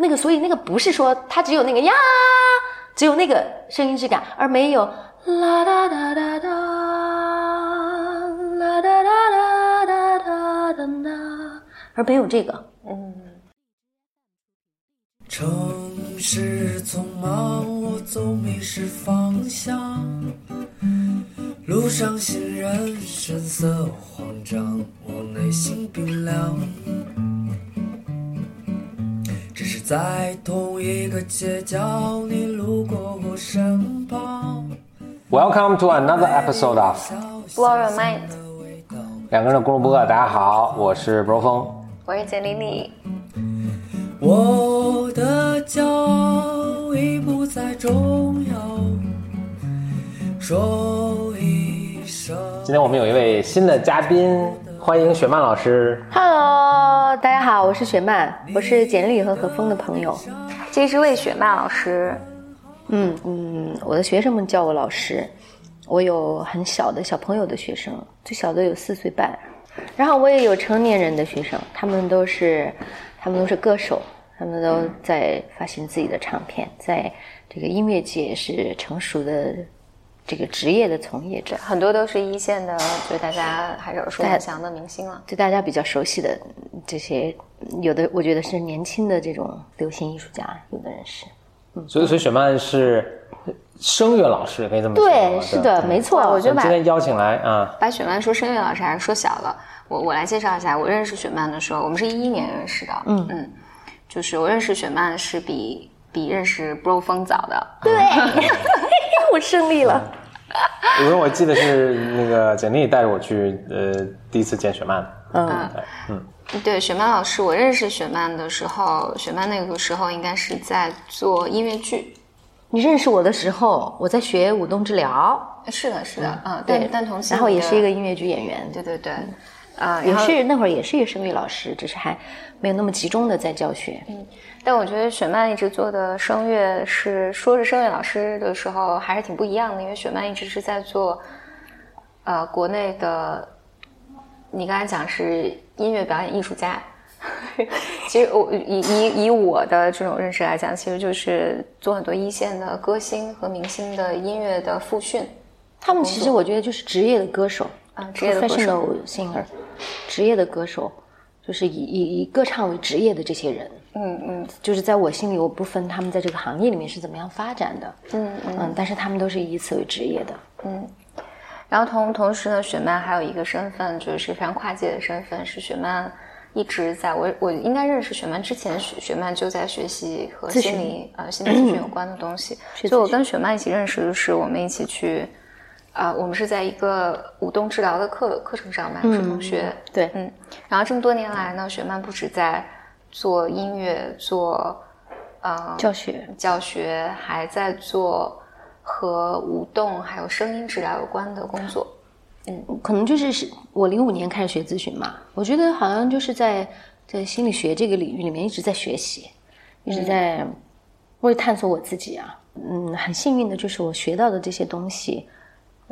那个，所以那个不是说它只有那个呀，只有那个声音质感，而没有啦哒哒哒哒，啦哒哒哒哒哒哒哒，而没有这个。嗯。城市匆忙，我总迷失方向。路上行人神色慌张，我内心冰凉。在同一个街角，你路过我身旁。Welcome to another episode of Blow Your Mind。两个人的公路播客，大家好，我是 Bro 峰，我是简丽丽。我的骄傲已不再重要。说一声。今天我们有一位新的嘉宾，欢迎雪曼老师。Hello，大家好，我是雪曼，我是简历和何峰的朋友。这是魏雪曼老师。嗯嗯，我的学生们叫我老师。我有很小的小朋友的学生，最小的有四岁半。然后我也有成年人的学生，他们都是，他们都是歌手，他们都在发行自己的唱片，在这个音乐界是成熟的。这个职业的从业者很多都是一线的，就大家还是耳熟能详的明星了。就大家比较熟悉的这些，有的我觉得是年轻的这种流行艺术家，有的人是。嗯，所以所以雪曼是声乐老师，可以这么说。对，是的，没错。我就把今天邀请来啊，把雪曼说声乐老师还是说小了。我我来介绍一下，我认识雪曼的时候，我们是一一年认识的。嗯嗯，就是我认识雪曼是比比认识 Bro 风早的。对，我胜利了。因为我记得是那个简历带着我去，呃，第一次见雪曼。嗯，嗯，对，雪曼老师，我认识雪曼的时候，雪曼那个时候应该是在做音乐剧。你认识我的时候，我在学舞动治疗。是的，是的，嗯，对，但同时，然后也是一个音乐剧演员。对对对，啊，也是那会儿也是一个声乐老师，只是还没有那么集中的在教学。嗯。但我觉得雪曼一直做的声乐是说是声乐老师的时候还是挺不一样的，因为雪曼一直是在做，呃，国内的，你刚才讲是音乐表演艺术家，其实我以以以我的这种认识来讲，其实就是做很多一线的歌星和明星的音乐的复训，他们其实我觉得就是职业的歌手啊，职业的歌手，singer，职业的歌手，就是以以以歌唱为职业的这些人。嗯嗯，就是在我心里，我不分他们在这个行业里面是怎么样发展的，嗯嗯，但是他们都是以此为职业的，嗯。然后同同时呢，雪曼还有一个身份，就是非常跨界的身份，是雪曼一直在我我应该认识雪曼之前，雪雪曼就在学习和心理呃心理咨询有关的东西，所以我跟雪曼一起认识就是我们一起去，啊，我们是在一个舞动治疗的课课程上嘛，是同学，对，嗯。然后这么多年来呢，雪曼不止在做音乐，做，呃，教学，教学还在做和舞动还有声音治疗有关的工作。嗯，可能就是是我零五年开始学咨询嘛，我觉得好像就是在在心理学这个领域里面一直在学习，一直在为探索我自己啊。嗯，很幸运的就是我学到的这些东西，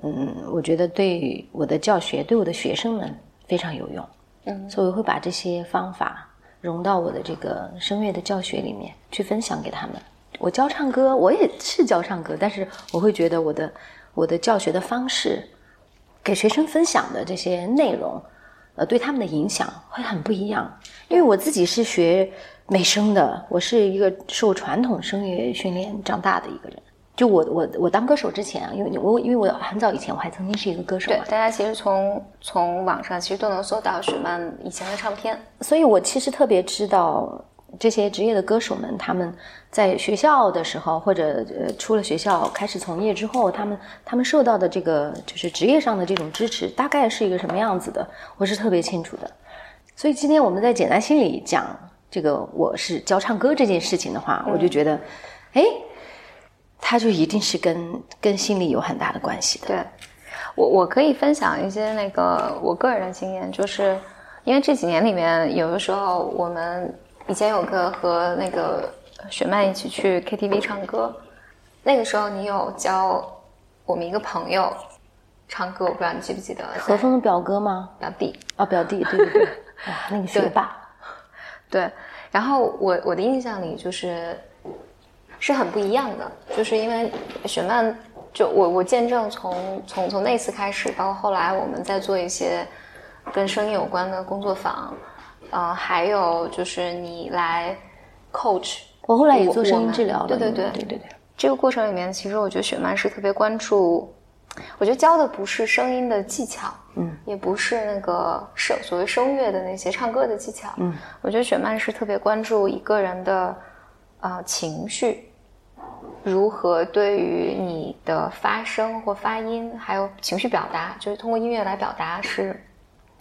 嗯，我觉得对我的教学，对我的学生们非常有用。嗯，所以我会把这些方法。融到我的这个声乐的教学里面去分享给他们。我教唱歌，我也是教唱歌，但是我会觉得我的我的教学的方式，给学生分享的这些内容，呃，对他们的影响会很不一样。因为我自己是学美声的，我是一个受传统声乐训练长大的一个人。就我我我当歌手之前啊，因为我因为我很早以前我还曾经是一个歌手。对，大家其实从从网上其实都能搜到雪曼以前的唱片，所以我其实特别知道这些职业的歌手们，他们在学校的时候或者呃出了学校开始从业之后，他们他们受到的这个就是职业上的这种支持，大概是一个什么样子的，我是特别清楚的。所以今天我们在简单心理讲这个我是教唱歌这件事情的话，我就觉得，哎。他就一定是跟跟心理有很大的关系的。对，我我可以分享一些那个我个人的经验，就是因为这几年里面，有的时候我们以前有个和那个雪曼一起去 KTV 唱歌，那个时候你有教我们一个朋友唱歌，我不知道你记不记得？何峰的表哥吗？表弟啊，表弟，对对对，哇，那个学霸，对。然后我我的印象里就是是很不一样的，就是因为雪曼就我我见证从从从那次开始，包括后来我们在做一些跟声音有关的工作坊，呃，还有就是你来 coach，我后来也做声音治疗了，对对对对对对。这个过程里面，其实我觉得雪曼是特别关注，我觉得教的不是声音的技巧，嗯，也不是那个声所谓声乐的那些唱歌的技巧，嗯，我觉得雪曼是特别关注一个人的呃情绪，如何对于你的发声或发音，还有情绪表达，就是通过音乐来表达，是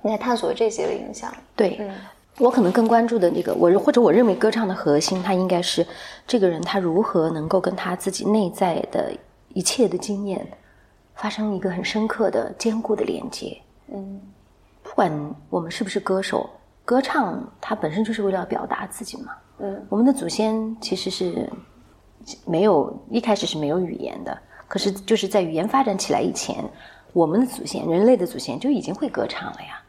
你在探索这些的影响。对，嗯我可能更关注的那个，我或者我认为歌唱的核心，它应该是这个人他如何能够跟他自己内在的一切的经验发生一个很深刻的、坚固的连接。嗯不管我们是不是歌手，歌唱它本身就是为了表达自己嘛。嗯我们的祖先其实是没有一开始是没有语言的，可是就是在语言发展起来以前，我们的祖先，人类的祖先就已经会歌唱了呀，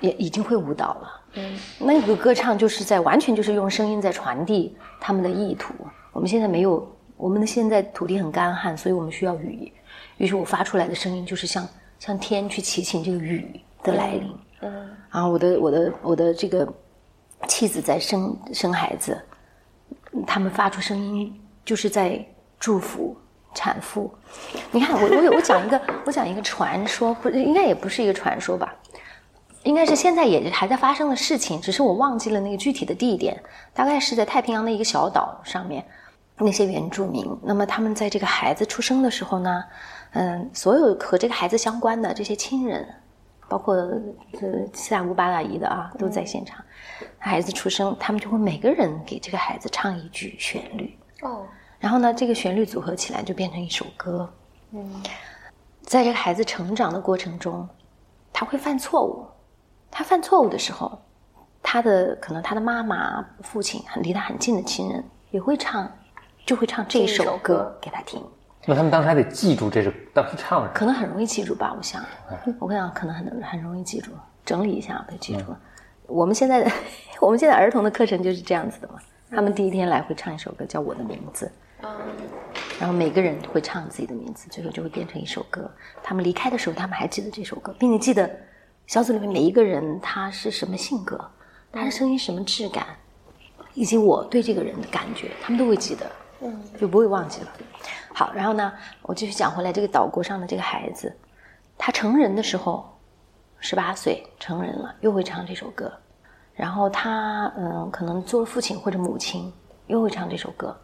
也已经会舞蹈了。嗯那个歌唱就是在完全就是用声音在传递他们的意图。我们现在没有，我们的现在土地很干旱，所以我们需要雨。于是我发出来的声音就是向向天去祈请这个雨的来临。嗯然后我的我的我的这个妻子在生生孩子，他们发出声音就是在祝福产妇。你看，我我有我讲一个 我讲一个传说，不应该也不是一个传说吧？应该是现在也还在发生的事情，只是我忘记了那个具体的地点，大概是在太平洋的一个小岛上面，那些原住民，那么他们在这个孩子出生的时候呢，嗯，所有和这个孩子相关的这些亲人，包括呃七大姑八大姨的啊，都在现场。孩子出生，他们就会每个人给这个孩子唱一句旋律，哦然后呢，这个旋律组合起来就变成一首歌。嗯在这个孩子成长的过程中，他会犯错误。他犯错误的时候，他的可能他的妈妈、父亲很离他很近的亲人也会唱，就会唱这这一首歌给他听。那他们当时还得记住这是当时唱的是。可能很容易记住吧，我想，我想可能很很容易记住，整理一下就记住了。我们现在的 我们现在儿童的课程就是这样子的嘛，他们第一天来会唱一首歌叫《我的名字》，然后每个人会唱自己的名字，最后就会变成一首歌。他们离开的时候，他们还记得这首歌，并且记得小组里面每一个人他是什么性格，他的声音什么质感，以及我对这个人的感觉，他们都会记得，嗯。就不会忘记了。好，然后呢，我继续讲回来，这个岛国上的这个孩子，他成人的时候，十八岁成人了，又会唱这首歌。然后他嗯，可能做了父亲或者母亲，又会唱这首歌。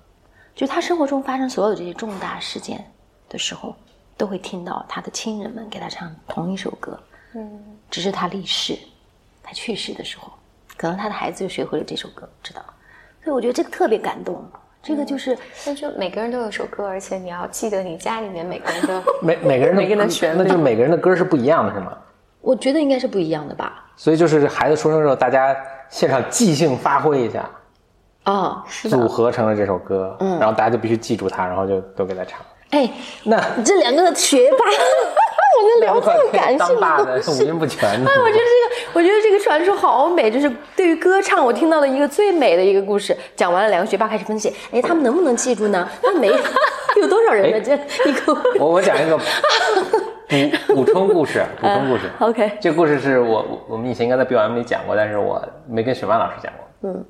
就他生活中发生所有这些重大事件的时候，都会听到他的亲人们给他唱同一首歌。嗯只是他离世，他去世的时候，可能他的孩子就学会了这首歌，知道。所以我觉得这个特别感动。这个就是那就每个人都有首歌，而且你要记得你家里面每个人的 每每个人的 每个人的歌旋律那就是每个人的歌是不一样的，是吗？我觉得应该是不一样的吧。所以就是孩子出生之后，大家现场即兴发挥一下，哦，是的组。合成了这首歌，嗯然后大家就必须记住它，然后就都给他唱。哎，那这两个学霸，我能聊这么感性的东西。五音不全的哎，，我觉得这个，我觉得这个传说好美，就是对于歌唱，我听到了一个最美的一个故事。讲完了，两个学霸开始分析，哎，他们能不能记住呢？他们没 有多少人呢？这一个我我讲一个补补充故事，补充故事。OK，这故事是我我我们以前应该在 BOM 里讲过，但是我没跟雪曼老师讲过。嗯，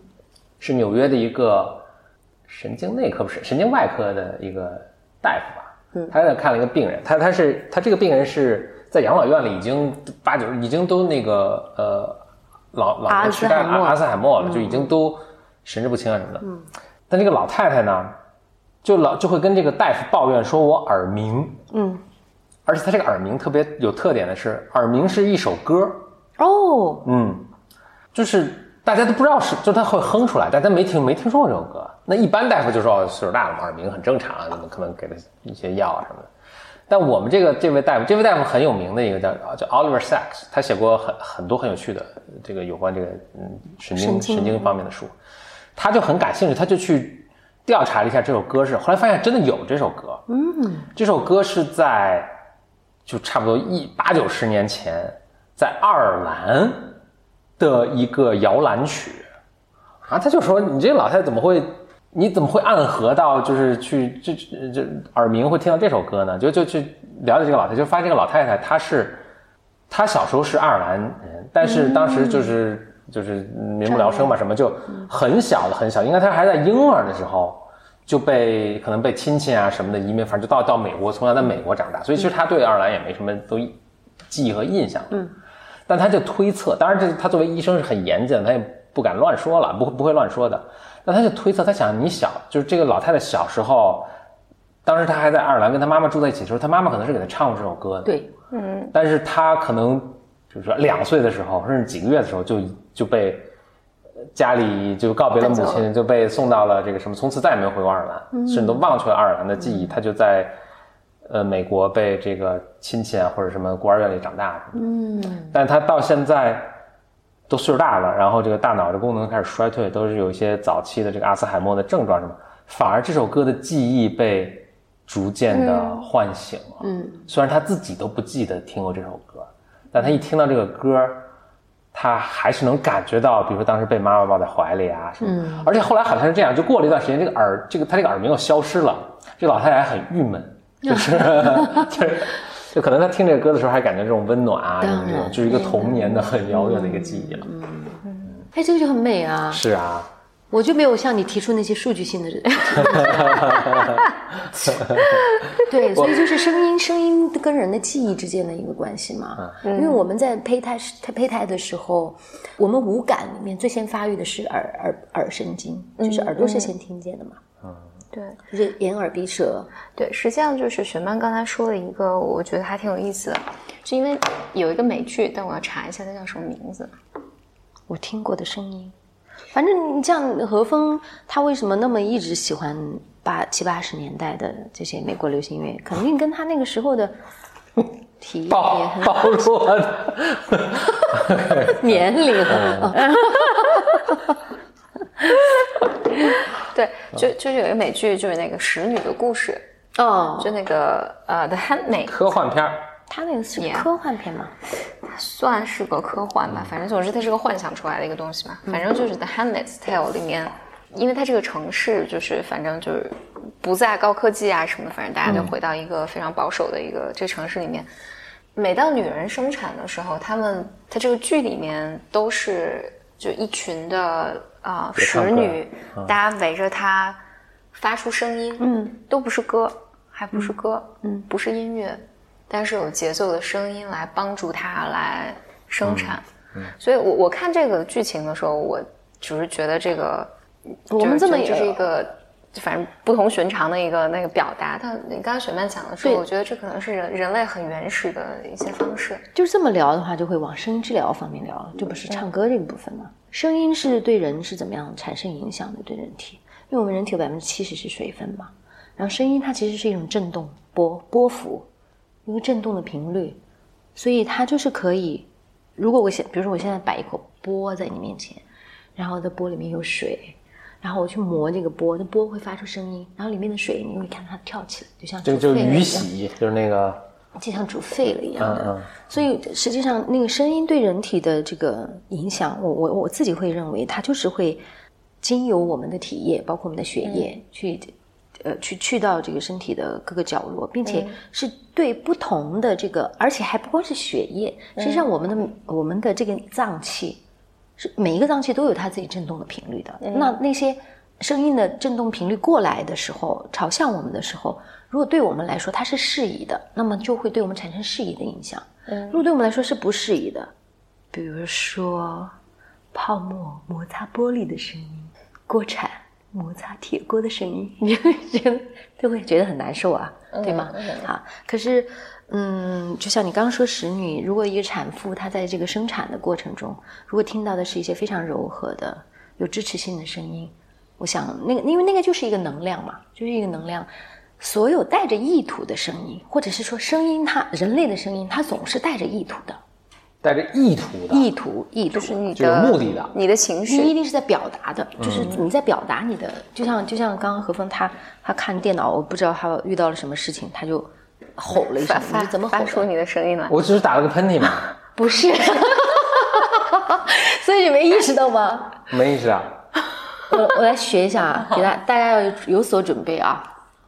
是纽约的一个神经内科不是神经外科的一个大夫吧？嗯。他在那看了一个病人，他他是他这个病人是在养老院里已经八九已经都那个呃老老痴呆兹海默。阿阿兹海默了，就已经都神志不清啊什么的。嗯，但这个老太太呢，就老就会跟这个大夫抱怨说，我耳鸣。嗯，而且他这个耳鸣特别有特点的是，耳鸣是一首歌，哦，嗯，就是大家都不知道是，就他会哼出来，但他没听没听说过这首歌。那一般大夫就说哦岁数大了嘛，耳鸣很正常啊，怎么可能给他一些药啊什么的。但我们这个这位大夫，这位大夫很有名的一个叫叫 Oliver Sacks，他写过很很多很有趣的这个有关这个嗯神经神经神经方面的书，他就很感兴趣，他就去调查了一下这首歌是，后来发现真的有这首歌，嗯，这首歌是在就差不多一八九十年前，在爱尔兰的一个摇篮曲，啊，他就说你这个老太太怎么会，你怎么会暗合到就是去这这这耳鸣会听到这首歌呢？就就去了解这个老太太，就发现这个老太太她是，她小时候是爱尔兰人，但是当时就是、就是民不聊生嘛，什么就很小的很小，应该她还在婴儿的时候。就被可能被亲戚啊什么的移民，反正就到到美国，从小在美国长大，所以其实她对爱尔兰也没什么都记忆和印象。嗯，但他就推测，当然这他作为医生是很严谨的，他也不敢乱说了，不会不会乱说的。那他就推测，他想你小就是这个老太太小时候，当时她还在爱尔兰跟她妈妈住在一起的时候，她妈妈可能是给她唱过这首歌的。，对，但是她可能就是说两岁的时候，甚至几个月的时候就就被呃家里就告别了母亲，就被送到了这个什么，从此再也没有回过爱尔兰，甚至都忘却了爱尔兰的记忆。她就在呃美国被这个亲戚啊或者什么孤儿院里长大什么的。嗯，但他到现在都岁数大了，然后这个大脑的功能开始衰退，都是有一些早期的这个阿兹海默的症状什么，反而这首歌的记忆被逐渐的唤醒了。嗯，虽然他自己都不记得听过这首歌，但他一听到这个歌，他还是能感觉到，比如说当时被妈妈抱在怀里啊什么。嗯而且后来好像是这样，就过了一段时间，这个耳这个他这个耳鸣又消失了，这个老太太还很郁闷，就是 就是。就可能他听这个歌的时候，还感觉这种温暖啊，这种就是一个童年的很遥远的一个记忆了。嗯哎，这个就很美啊！是啊，我就没有向你提出那些数据性的。对，所以就是声音，声音跟人的记忆之间的一个关系嘛。因为我们在胚胎胚胎的时候，我们五感里面最先发育的是耳耳耳神经，就是耳朵是先听见的嘛，对就是眼耳鼻舌。对，实际上就是雪曼刚才说了一个，我觉得还挺有意思的，是因为有一个美剧，但我要查一下它叫什么名字。我听过的声音。反正你像何峰，他为什么那么一直喜欢八七八十年代的这些美国流行音乐，肯定跟他那个时候的体验也暴很暴露了。年龄啊。对，就就是有一个美剧，就是那个《使女的故事哦》，，就那个呃《The Handmaid》，科幻片儿，他那个是科幻片吗？算是个科幻吧，反正总之它是个幻想出来的一个东西嘛。反正就是《The Handmaid's Tale》里面，因为它这个城市就是反正就是不在高科技啊什么，反正大家就回到一个非常保守的一个这个城市里面。每当女人生产的时候，他们它这个剧里面都是就一群的啊、呃使女，大家围着她发出声音，嗯，都不是歌，还不是歌，嗯，不是音乐，但是有节奏的声音来帮助她来生产。所以我我看这个剧情的时候，我只是觉得这个我们这么也是一个。反正不同寻常的一个那个表达，但你刚刚雪曼讲的时候，我觉得这可能是人人类很原始的一些方式。就是这么聊的话，就会往声音治疗方面聊了，就不是唱歌这个部分嘛。声音是对人是怎么样产生影响的？对人体，因为我们人体有百分之七十是水分嘛，然后声音它其实是一种振动波波幅，一个振动的频率，所以它就是可以，如果我现比如说我现在摆一口钵在你面前，然后这钵里面有水。然后我去磨这个钵，那钵会发出声音，然后里面的水你会看它跳起来，就像这个就是煮沸了一样。鱼洗，就是那个，就像煮沸了一样的。嗯嗯。所以实际上，那个声音对人体的这个影响，我我我自己会认为，它就是会经由我们的体液，包括我们的血液，去呃去去到这个身体的各个角落，并且是对不同的这个，而且还不光是血液，实际上我们的、我们的这个脏器是每一个脏器都有它自己振动的频率的。那那些声音的振动频率过来的时候，朝向我们的时候，如果对我们来说它是适宜的，那么就会对我们产生适宜的影响。如果对我们来说是不适宜的，比如说泡沫摩擦玻璃的声音，锅铲摩擦铁锅的声音，你就会觉得就会觉得很难受啊，对吗？啊，可是。嗯，就像你刚刚说，使女，如果一个产妇她在这个生产的过程中，如果听到的是一些非常柔和的、有支持性的声音，我想那个，因为那个就是一个能量嘛，就是一个能量。所有带着意图的声音，或者是说声音它，人类的声音，它总是带着意图的，带着意图的，意图，意图，就是你的目的的你的情绪你一，定是在表达的，就是你在表达你的，就像就像刚刚何峰他他看电脑，我不知道他遇到了什么事情，他就吼了一声，你怎么吼？发出你的声音来。我只是打了个喷嚏嘛，不是，所以你没意识到吗？没意识啊。我我来学一下啊，给大大家要有所准备啊。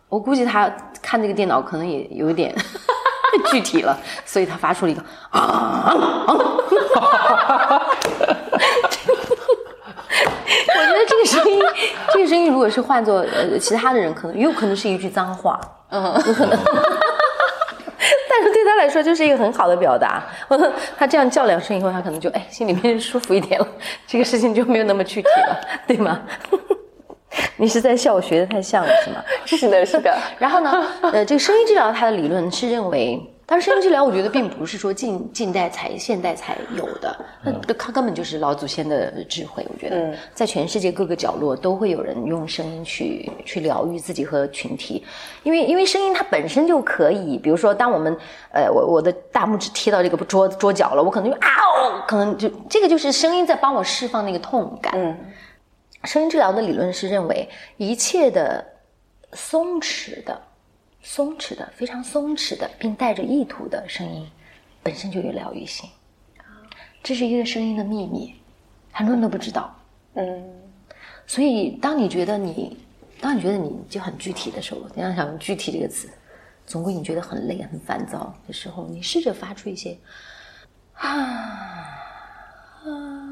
我估计他看这个电脑可能也有一点 具体了，所以他发出了一个啊。我觉得这个声音，这个声音如果是换做呃其他的人，可能有可能是一句脏话，嗯，有可能。但是对他来说就是一个很好的表达。他这样叫两声以后，他可能就哎心里面舒服一点了，这个事情就没有那么具体了，对吗？你是在笑我学的太像了是吗？是的，是的。然后呢，呃，这个声音治疗它的理论是认为，但是声音治疗我觉得并不是说近近代才现代才有的，那它根本就是老祖先的智慧。我觉得，在全世界各个角落都会有人用声音去去疗愈自己和群体，因为因为声音它本身就可以，比如说当我们呃我我的大拇指贴到这个桌桌角了，我可能就啊，可能就这个就是声音在帮我释放那个痛感。嗯。声音治疗的理论是认为，一切的松弛的、松弛的、非常松弛的，并带着意图的声音，本身就有疗愈性。这是一个声音的秘密，很多人都不知道。嗯，所以当你觉得你，当你觉得你就很具体的时候，你要想用“具体”这个词，总归你觉得很累、很烦躁的时候，你试着发出一些啊啊。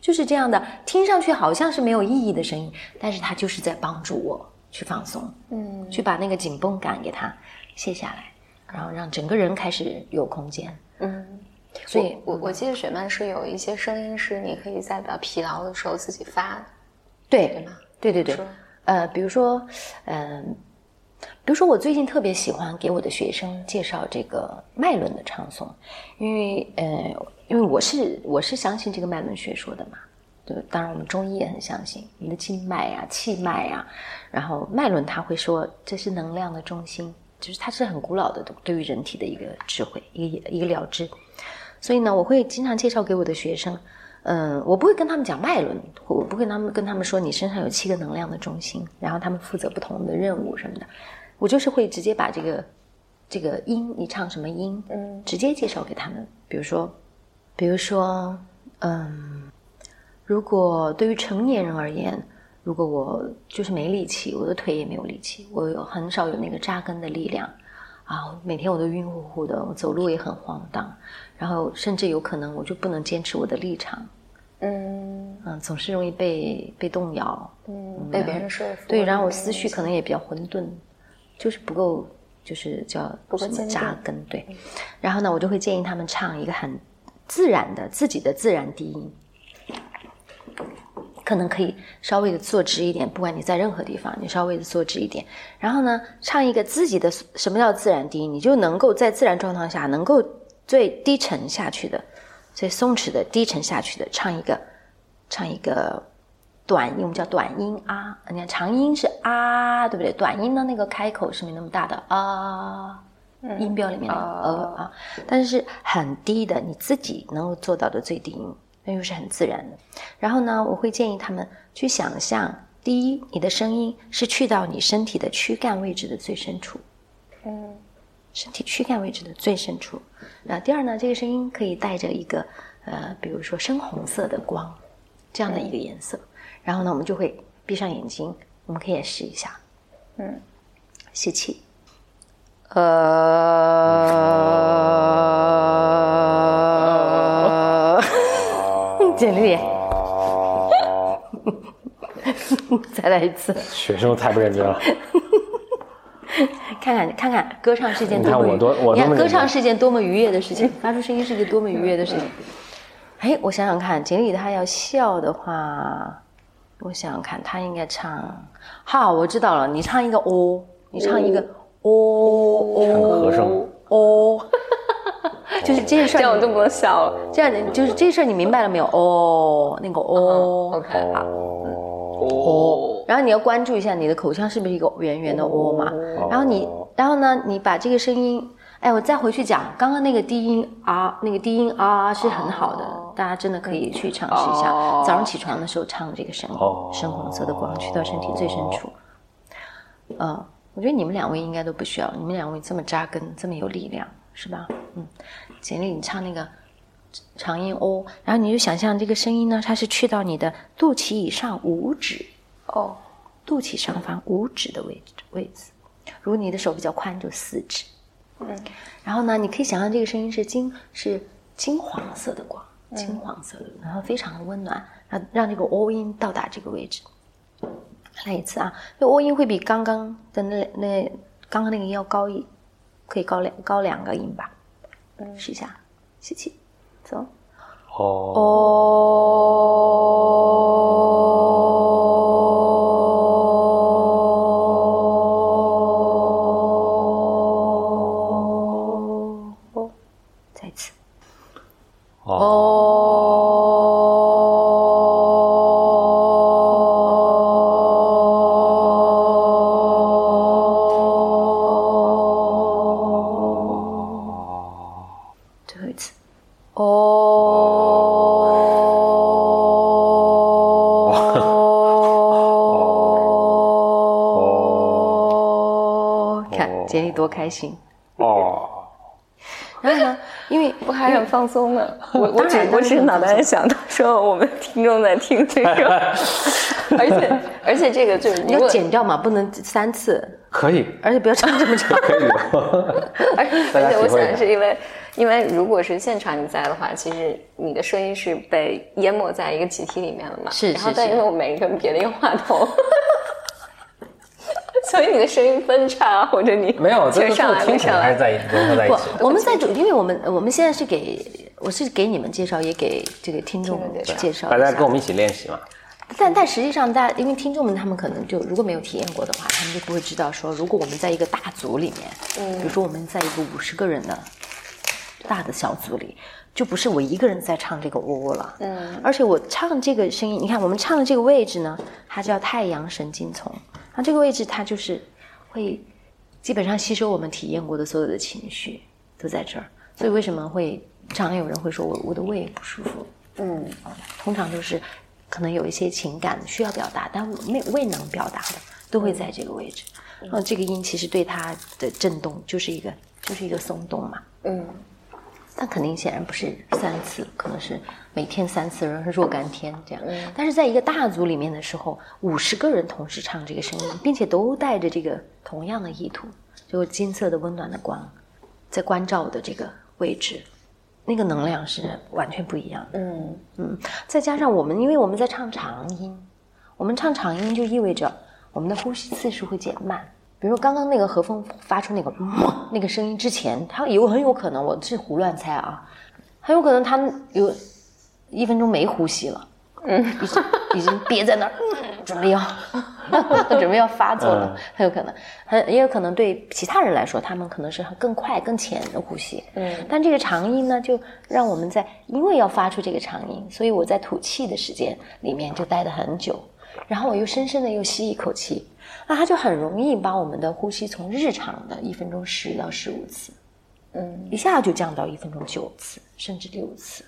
就是这样的，听上去好像是没有意义的声音，但是它就是在帮助我去放松，嗯，去把那个紧绷感给它卸下来，然后让整个人开始有空间，嗯。所以我我记得雪曼是有一些声音是你可以在比较疲劳的时候自己发的，对对吗？对对对，呃，比如说，嗯，比如说我最近特别喜欢给我的学生介绍这个脉轮的唱诵，因为呃。因为我是我是相信这个脉轮学说的嘛，对，当然我们中医也很相信，你的经脉呀、气脉呀，然后脉轮他会说这是能量的中心，就是它是很古老的对于人体的一个智慧，一个一个了知。所以呢，我会经常介绍给我的学生，嗯，我不会跟他们讲脉轮，我不会他们跟他们说你身上有七个能量的中心，然后他们负责不同的任务什么的，我就是会直接把这个这个音你唱什么音，嗯，直接介绍给他们，比如说。比如说，嗯，如果对于成年人而言，如果我就是没力气，我的腿也没有力气，我有很少有那个扎根的力量，啊，每天我都晕乎乎的，我走路也很晃荡，然后甚至有可能我就不能坚持我的立场，嗯嗯，总是容易被被动摇，嗯，被别人说服，对，然后我思绪可能也比较混沌，就是不够，就是叫什么扎根，对，然后呢，我就会建议他们唱一个很。自然的自己的自然低音，可能可以稍微的坐直一点。不管你在任何地方，你稍微的坐直一点。然后呢，唱一个自己的什么叫自然低音？你就能够在自然状态下，能够最低沉下去的、最松弛的低沉下去的，唱一个唱一个短音，我们叫短音啊。你看长音是啊，对不对？短音的那个开口是没那么大的啊。音标里面的呃啊，但是是很低的，你自己能够做到的最低音，那又是很自然的。然后呢，我会建议他们去想象：第一，你的声音是去到你身体的躯干位置的最深处，嗯，身体躯干位置的最深处。那第二呢，这个声音可以带着一个呃，比如说深红色的光，这样的一个颜色。然后呢，我们就会闭上眼睛，我们可以试一下，嗯，吸气。呃，再来一次。学生太不认真了。看 看看看，歌唱是件多么……你看歌唱是件多么愉悦的事情，发出声音是件多么愉悦的事情。哎，我想想看，锦鲤他要笑的话，我想想看，他应该唱。好，我知道了，你唱一个哦，你唱一个。哦哦，和声哦，就是这件事儿，这样我就不能笑了。这样就是这事儿，你明白了没有？哦，那个哦，OK，好，哦，然后你要关注一下你的口腔是不是一个圆圆的哦嘛？然后你，然后呢，你把这个声音，哎，我再回去讲，刚刚那个低音啊，那个低音啊是很好的，大家真的可以去尝试一下。早上起床的时候唱这个声音，深红色的光去到身体最深处，嗯。我觉得你们两位应该都不需要，你们两位这么扎根，这么有力量，是吧？嗯，简历，你唱那个长音 o，然后你就想象这个声音呢，它是去到你的肚脐以上五指，哦，肚脐上方五指的位置位置。如果你的手比较宽，就四指。嗯，然后呢，你可以想象这个声音是金是金黄色的光，金黄色的，然后非常的温暖，让让这个 o 音到达这个位置。来一次啊，这 o 音会比刚刚的那那刚刚那个音要高一，可以高两高两个音吧。嗯，试一下，吸气，走。哦，哦，松了。我我只我只是脑袋在想到说我们听众在听这个，而且而且这个就是你要剪掉嘛，不能三次，可以，而且不要唱这么长。可以的。而而且我想是因为，因为如果是现场你在的话，其实你的声音是被淹没在一个集体里面了嘛。是是是然后但因为我每个人别的一个话筒，所以你的声音分叉或者你没有，就是上来没上来听起来还是。在一不起的。，我们在主，因为我们我们现在是给我是给你们介绍，也给这个听众们介绍大家跟我们一起练习嘛。但但实际上，大家因为听众们他们可能就如果没有体验过的话，他们就不会知道说，如果我们在一个大组里面，嗯，比如说我们在一个五十个人的大的小组里，就不是我一个人在唱这个喔喔了，嗯，而且我唱这个声音，你看我们唱的这个位置呢，它叫太阳神经丛，那这个位置它就是会基本上吸收我们体验过的所有的情绪都在这儿，所以为什么会常常有人会说我我的胃不舒服，嗯，通常都是可能有一些情感需要表达，但没未能表达的，都会在这个位置。然后这个音其实对它的震动就是一个就是一个松动嘛。嗯，但肯定显然不是三次，可能是每天三次，然后若干天这样。但是在一个大组里面的时候，五十个人同时唱这个声音，并且都带着这个同样的意图，就金色的温暖的光，在关照的这个位置，那个能量是完全不一样的。嗯嗯，再加上我们，因为我们在唱长音，我们唱长音就意味着我们的呼吸次数会减慢。比如说刚刚那个和风发出那个嗯那个声音之前，他有很有可能，我是胡乱猜啊，很有可能他有一分钟没呼吸了，嗯，已经已经憋在那儿，嗯准备要准备要发作了，很有可能，很也有可能对其他人来说，他们可能是更快更浅的呼吸，嗯。但这个长音呢，就让我们在因为要发出这个长音，所以我在吐气的时间里面就待得很久，然后我又深深的又吸一口气，那它就很容易把我们的呼吸从日常的一分钟十到十五次，嗯。一下就降到一分钟九次甚至六次。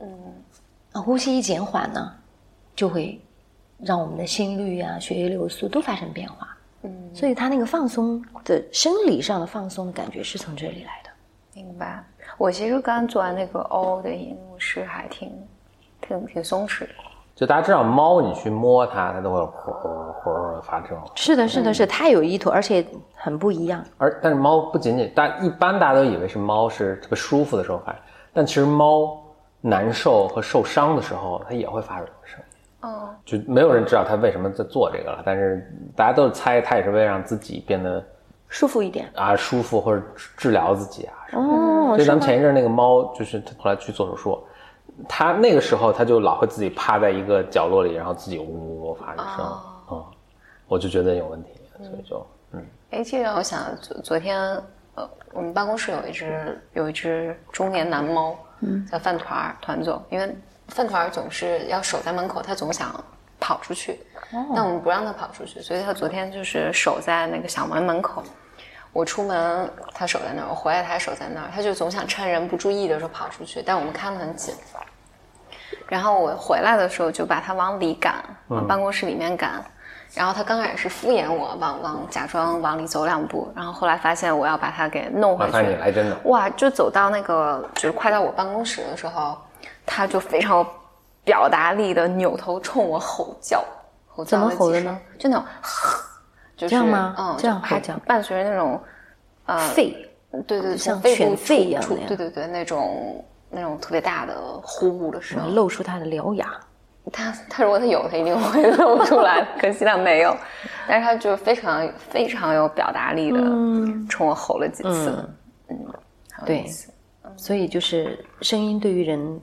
嗯。那呼吸一减缓呢，就会让我们的心率啊、血液流速都发生变化。嗯，所以它那个放松的生理上的放松的感觉是从这里来的。明白。我其实刚做完那个 O 的音，我是还挺挺挺松弛的。就大家知道猫，你去摸它，它都会呼呼呼呼发这种。是的，是的，是它有意图，而且很不一样。而但是猫不仅仅，大一般大家都以为是猫是特别舒服的时候发，但其实猫难受和受伤的时候，它也会发出声音。哦，就没有人知道它为什么在做这个了，但是大家都是猜它也是为了让自己变得舒服一点。啊舒服或者治治疗自己啊什么的。哦，所以咱们前一阵那个猫，就是它后来去做手术，它那个时候它就老会自己趴在一个角落里，然后自己呜呜呜发出声，哦。嗯，我就觉得有问题，所以就嗯。哎，这让我想昨昨天，呃，我们办公室有一只有一只中年男猫，嗯，叫饭团儿团总，因为饭团儿总是要守在门口，他总想跑出去，但我们不让他跑出去，所以他昨天就是守在那个小门门口。我出门，他守在那儿；我回来，他守在那儿。他就总想趁人不注意的时候跑出去，但我们看得很紧。然后我回来的时候就把他往里赶，往办公室里面赶。然后他刚开始是敷衍我，往往假装往里走两步，然后后来发现我要把他给弄回麻烦你去。来真的。哇，就走到那个就是快到我办公室的时候，他就非常有表达力的扭头冲我吼叫，吼叫怎么吼的呢？就那种，就是这样吗嗯，这样就还伴随着那种呃肺，对对，像犬吠一样出对对对，那种那种特别大的呼的声音。露出他的獠牙。他他如果他有，他一定会 露出来，可惜他没有。但是他就非常非常有表达力的，冲我吼了几次，嗯，对所以就是声音对于人，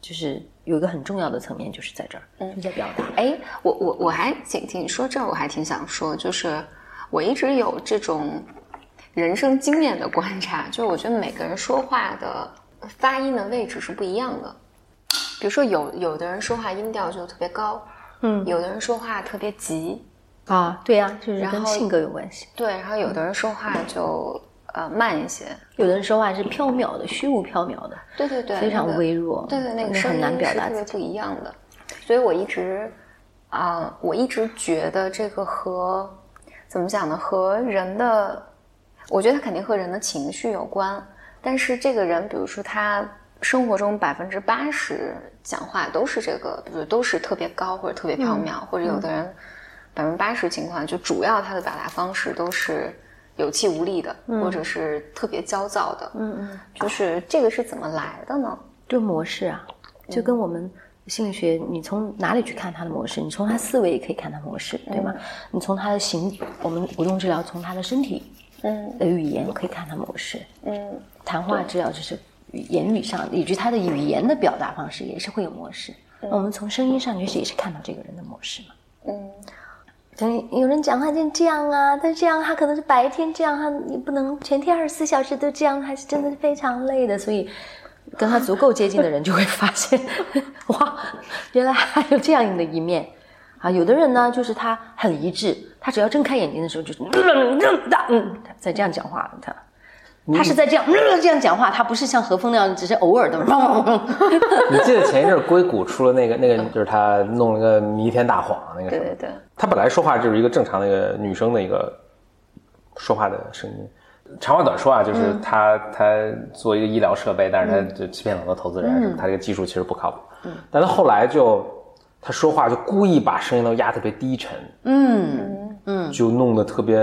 就是有一个很重要的层面，就是在这儿，嗯，在表达。哎，我我我还挺挺说这儿，我还挺想说，就是我一直有这种人生经验的观察，就是我觉得每个人说话的发音的位置是不一样的。比如说有有的人说话音调就特别高，嗯有的人说话特别急，啊，对呀、就是跟性格有关系。对，然后有的人说话就呃慢一些，有的人说话是飘渺的、虚无缥缈的，对对对，非常那个微弱，对对，那个声音很难表达是特别。不一样的。所以我一直啊、我一直觉得这个和怎么讲呢？和人的，我觉得它肯定和人的情绪有关。但是这个人，比如说他生活中百分之八十讲话都是这个，比如都是特别高或者特别缥缈，或者有的人百分之八十情况就主要他的表达方式都是有气无力的，或者是特别焦躁的。嗯嗯，就是这个是怎么来的呢？就模式啊，就跟我们心理学，你从哪里去看他的模式？你从他思维也可以看他模式，对吗？你从他的行，我们无动治疗从他的身体嗯的语言可以看他模式。嗯谈话治疗就是语言语上，以及他的语言的表达方式也是会有模式。那我们从声音上就是也是看到这个人的模式嘛。嗯等有人讲话就这样啊，但这样他可能是白天这样，他你不能全天二十四小时都这样，还是真的是非常累的。所以跟他足够接近的人就会发现，哇，原来还有这样的一面啊。有的人呢，就是他很一致，他只要睁开眼睛的时候就是 嗯，在这样讲话，他。他是在这样、这样讲话，他不是像何峰那样，只是偶尔的。你记得前一阵儿硅谷出了那个那个，就是他弄了个弥天大谎那个对对对，他本来说话就是一个正常的一个女生的一个说话的声音。长话短说啊，就是他、他做一个医疗设备，但是他就欺骗很多投资人，什么他这个技术其实不靠谱。嗯但他后来就他说话就故意把声音都压特别低沉，嗯嗯，就弄得特别，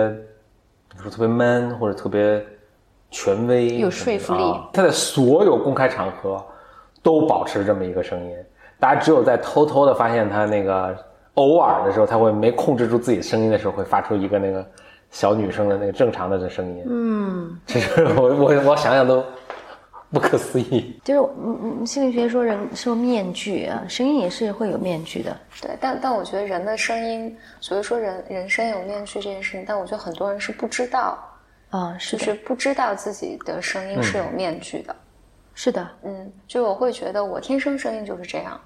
说特别 man 或者特别权威，有说服力啊他在所有公开场合都保持这么一个声音，大家只有在偷偷的发现他那个偶尔的时候，他会没控制住自己声音的时候，会发出一个那个小女生的那个正常的这声音。嗯，这是我我我想想都不可思议。就是嗯嗯，心理学说人说面具啊，声音也是会有面具的。对，但但我觉得人的声音，所以说人人生有面具这件事情，但我觉得很多人是不知道，啊，是，就是不知道自己的声音是有面具的。是的，嗯，就我会觉得我天生声音就是这样，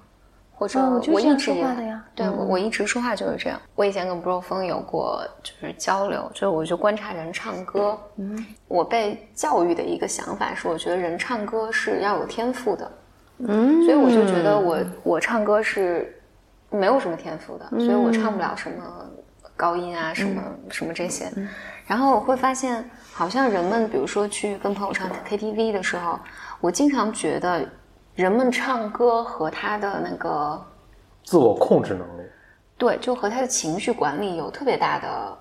或者哦我一直以来说话的呀对我我一直说话就是这样。我以前跟 Bro 峰有过就是交流，就是我就观察人唱歌，嗯，我被教育的一个想法是，我觉得人唱歌是要有天赋的，嗯，所以我就觉得我我唱歌是没有什么天赋的，所以我唱不了什么高音啊，什么什么这些。然后我会发现，好像人们比如说去跟朋友唱 KTV 的时候，我经常觉得人们唱歌和他的那个自我控制能力，对，就和他的情绪管理有特别大的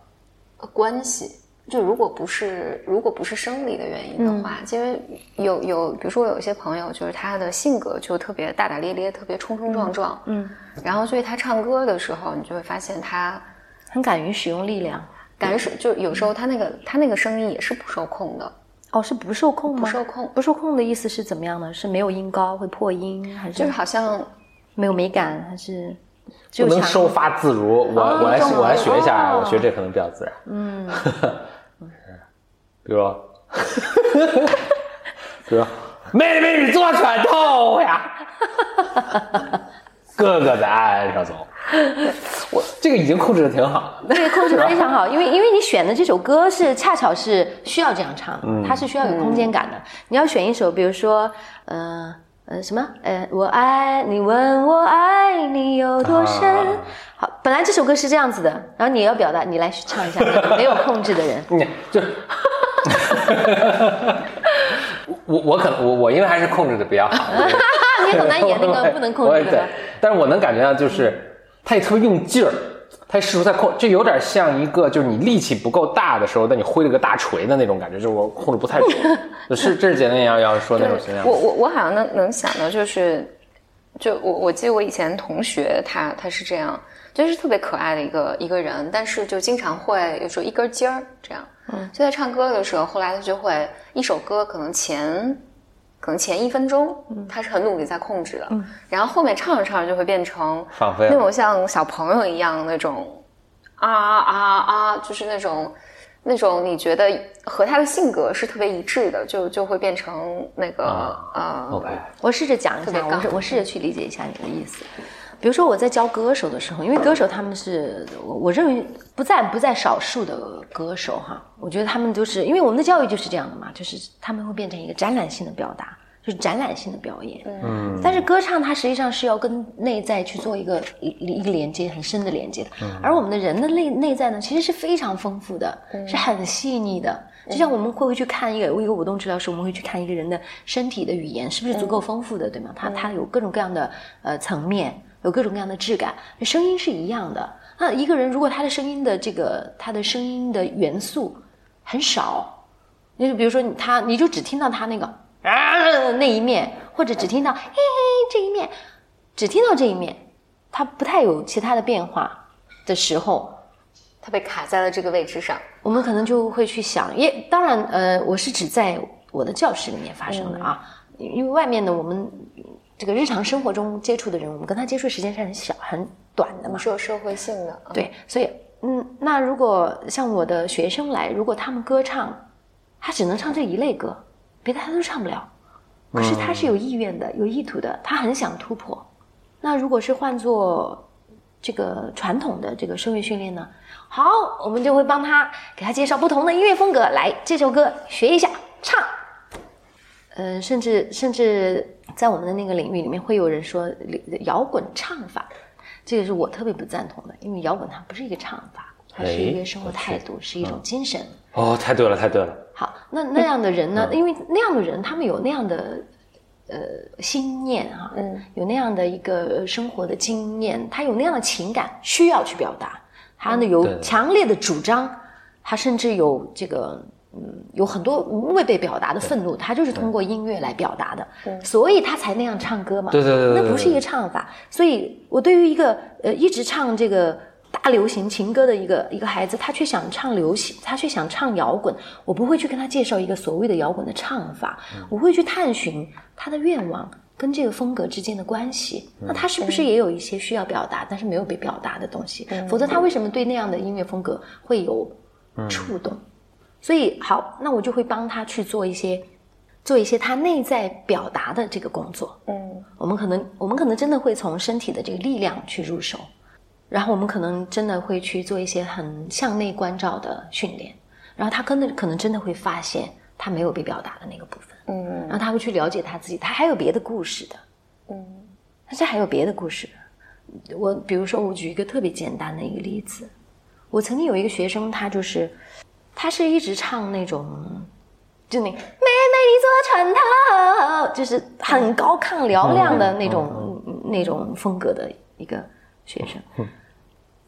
呃关系。就如果不是如果不是生理的原因的话，因为有有，比如说我有一些朋友，就是他的性格就特别大大咧咧，特别冲冲撞撞，嗯，然后所以他唱歌的时候，你就会发现他很敢于使用力量。感觉是就有时候他那个他那个声音也是不受控的，哦，是不受控吗？不受控不受控的意思是怎么样呢？是没有音高，会破音，还是就是是好像没有美感，还是只不有强能收发自如。我、我来我来学一下，哦我学这可能比较自然。嗯，比如说，比如，妹妹你坐船头呀，哥哥在岸上走。我这个已经控制的挺好的。这个控制的非常好，因为因为你选的这首歌是恰巧是需要这样唱，它是需要有空间感的。你要选一首，比如说，呃呃什么，呃，我爱你，问我爱你有多深，啊好，本来这首歌是这样子的，然后你要表达，你来唱一下，没有控制的人。你就，我我可能我我因为还是控制的比较好，你很难演那个不能控制的对，但是我能感觉到就是他也特别用劲儿，他也试图在控，就有点像一个就是你力气不够大的时候，但你挥了个大锤的那种感觉，就是我控制不太住。是这是简单要要说那种形象我。我我好像能能想到，就是，就我我记得我以前同学他他是这样，就是特别可爱的一个一个人，但是就经常会有时候一根筋儿这样。嗯，就在唱歌的时候，后来他就会一首歌可能前可能前一分钟他是很努力在控制的，然后后面唱着唱着就会变成放飞那种像小朋友一样那种啊啊啊，就是那种。那种你觉得和他的性格是特别一致的，就就会变成那个、呃 OK，我试着讲一下，特别杠我试我试着去理解一下你的意思。比如说我在教歌手的时候，因为歌手他们是我我认为不在不在少数的歌手哈，我觉得他们都是因为我们的教育就是这样的嘛，就是他们会变成一个展览性的表达，就是展览性的表演。嗯，但是歌唱它实际上是要跟内在去做一个一一个连接，很深的连接的。而我们的人的内内在呢，其实是非常丰富的，是很细腻的。就像我们会不会去看一个一个舞动治疗师，我们会去看一个人的身体的语言是不是足够丰富的，对吗？他他有各种各样的呃层面，有各种各样的质感，声音是一样的。那一个人如果他的声音的这个他的声音的元素很少，你就比如说他你就只听到他那个啊那一面，或者只听到嘿嘿这一面，只听到这一面，它不太有其他的变化的时候，它被卡在了这个位置上。我们可能就会去想，也当然，呃，我是指在我的教室里面发生的啊，因为外面的我们这个日常生活中接触的人，我们跟他接触时间是很小很短的嘛，是有社会性的，嗯，对，所以嗯，那如果像我的学生来，如果他们歌唱，他只能唱这一类歌，别的他都唱不了。可是他是有意愿的，有意图的，他很想突破。那如果是换做这个传统的这个声乐训练呢？好，我们就会帮他给他介绍不同的音乐风格，来这首歌学一下唱。呃，甚至甚至在我们的那个领域里面，会有人说摇滚唱法，这个是我特别不赞同的，因为摇滚它不是一个唱法，它是一个生活态度，是一种精神。哦，太对了，太对了。好，那那样的人呢？因为那样的人，他们有那样的呃心念啊，嗯，有那样的一个生活的经验，他有那样的情感需要去表达，他呢有强烈的主张，他甚至有这个。嗯，有很多未被表达的愤怒，他就是通过音乐来表达的，所以他才那样唱歌嘛。对对对对那不是一个唱法。所以我对于一个呃一直唱这个大流行情歌的一个一个孩子，他却想唱流行，他却想唱摇滚，我不会去跟他介绍一个所谓的摇滚的唱法，我会去探寻他的愿望跟这个风格之间的关系。那他是不是也有一些需要表达但是没有被表达的东西？否则他为什么对那样的音乐风格会有触动？所以好，那我就会帮他去做一些。做一些他内在表达的这个工作，嗯，我们可能我们可能真的会从身体的这个力量去入手，然后我们可能真的会去做一些很向内关照的训练，然后他可能可能真的会发现他没有被表达的那个部分，嗯。然后他会去了解他自己，他还有别的故事的，嗯，他这还有别的故事。我比如说，我举一个特别简单的一个例子，我曾经有一个学生，他就是他是一直唱那种。就那妹妹你坐船头，就是很高亢嘹亮的那种、那种风格的一个学生。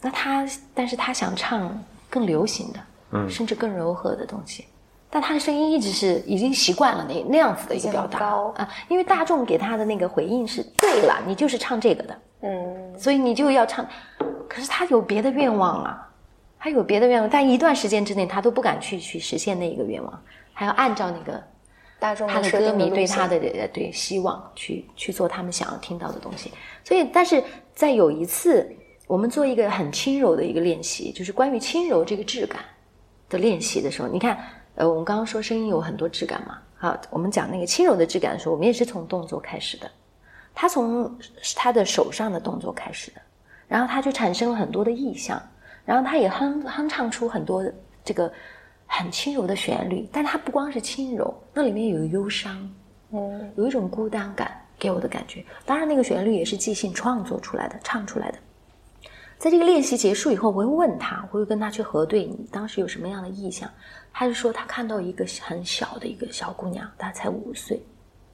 那他，但是他想唱更流行的，嗯，甚至更柔和的东西。但他的声音一直是已经习惯了那那样子的一个表达高啊，因为大众给他的那个回应是对了，你就是唱这个的，嗯所以你就要唱。可是他有别的愿望啊，他有别的愿望，但一段时间之内他都不敢去去实现那一个愿望，还要按照那个大众他的歌迷对他的呃对希望去去做他们想要听到的东西。所以，但是在有一次我们做一个很轻柔的一个练习，就是关于轻柔这个质感的练习的时候，你看，呃，我们刚刚说声音有很多质感嘛，好，我们讲那个轻柔的质感的时候，我们也是从动作开始的，他从他的手上的动作开始的，然后他就产生了很多的意象，然后他也哼哼唱出很多这个很轻柔的旋律，但它不光是轻柔，那里面有忧伤，嗯。有一种孤单感给我的感觉。当然，那个旋律也是即兴创作出来的，唱出来的。在这个练习结束以后，我会问他，我会跟他去核对你当时有什么样的意向。他就说他看到一个很小的一个小姑娘，她才五岁，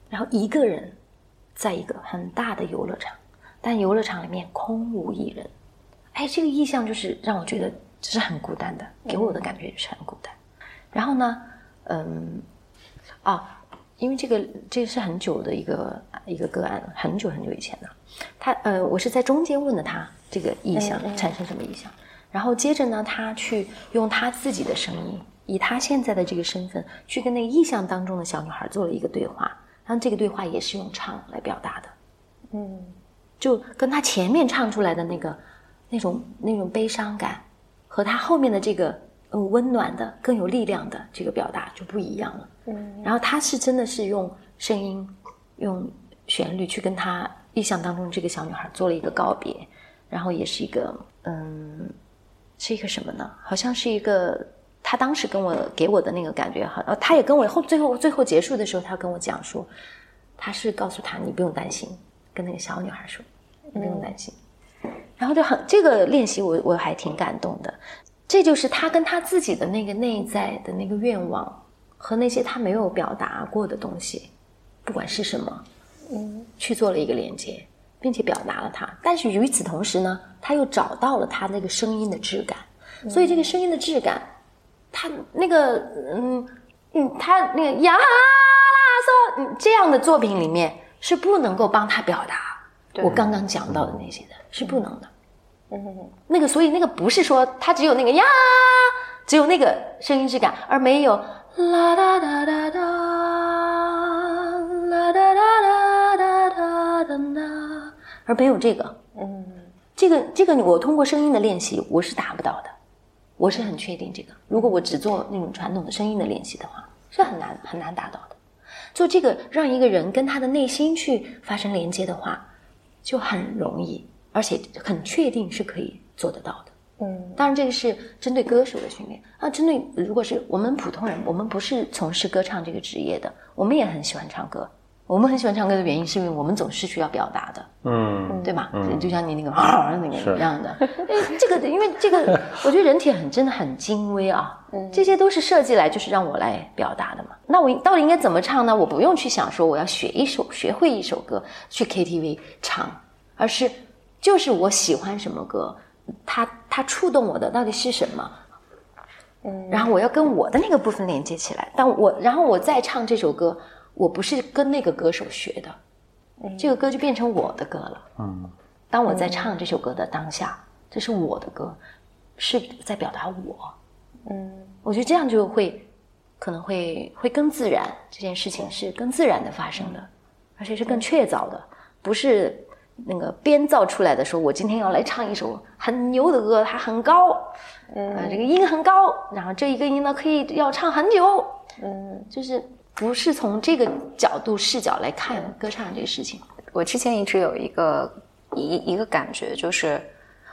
然后一个人在一个很大的游乐场，但游乐场里面空无一人。哎，这个意向就是让我觉得这是很孤单的，给我的感觉也是很孤单。然后呢，嗯，啊，因为这个这是很久的一个一个个案，很久很久以前的。他呃，我是在中间问的他这个意象产生什么意象，然后接着呢，他去用他自己的声音，以他现在的这个身份去跟那个意象当中的小女孩做了一个对话，然后这个对话也是用唱来表达的，嗯，就跟他前面唱出来的那个。那种那种悲伤感，和他后面的这个嗯温暖的更有力量的这个表达就不一样了。然后他是真的是用声音、用旋律去跟他意象当中这个小女孩做了一个告别，然后也是一个嗯，是一个什么呢？好像是一个他当时跟我给我的那个感觉，好，他也跟我后最后最后结束的时候，他跟我讲说，他是告诉他你不用担心，跟那个小女孩说你不用担心。然后就很这个练习，我我还挺感动的。这就是他跟他自己的那个内在的那个愿望和那些他没有表达过的东西，不管是什么，嗯，去做了一个连接，并且表达了它。但是与此同时呢，他又找到了他那个声音的质感。所以这个声音的质感，他那个嗯嗯，他那个呀啦嗦这样的作品里面是不能够帮他表达我刚刚讲到的那些的。是不能的，嗯，那个，所以那个不是说他只有那个呀，只有那个声音质感，而没有啦哒哒哒哒，啦哒哒哒哒哒哒哒，而没有这个，嗯，这个这个我通过声音的练习我是达不到的，我是很确定这个，如果我只做那种传统的声音的练习的话，是很难很难达到的。做这个让一个人跟他的内心去发生连接的话，就很容易。而且很确定是可以做得到的。嗯，当然这个是针对歌手的训练啊。针对如果是我们普通人，我们不是从事歌唱这个职业的，我们也很喜欢唱歌。我们很喜欢唱歌的原因，是因为我们总是需要表达的。嗯，对吧？嗯，就像你那个啊那个一样的。这个因为这个，我觉得人体很真的很精微啊。嗯，这些都是设计来就是让我来表达的嘛。那我到底应该怎么唱呢？我不用去想说我要学一首学会一首歌去 KTV 唱，而是。就是我喜欢什么歌，它它触动我的到底是什么？嗯，然后我要跟我的那个部分连接起来。但我然后我再唱这首歌，我不是跟那个歌手学的，这个歌就变成我的歌了。嗯，当我在唱这首歌的当下，这是我的歌，是在表达我。嗯，我觉得这样就会可能会会更自然，这件事情是更自然的发生的，而且是更确凿的，不是。那个编造出来的说，我今天要来唱一首很牛的歌，它很高，嗯，这个音很高，然后这一个音呢可以要唱很久，嗯，就是不是从这个角度视角来看歌唱这个事情。我之前一直有一个一一个感觉，就是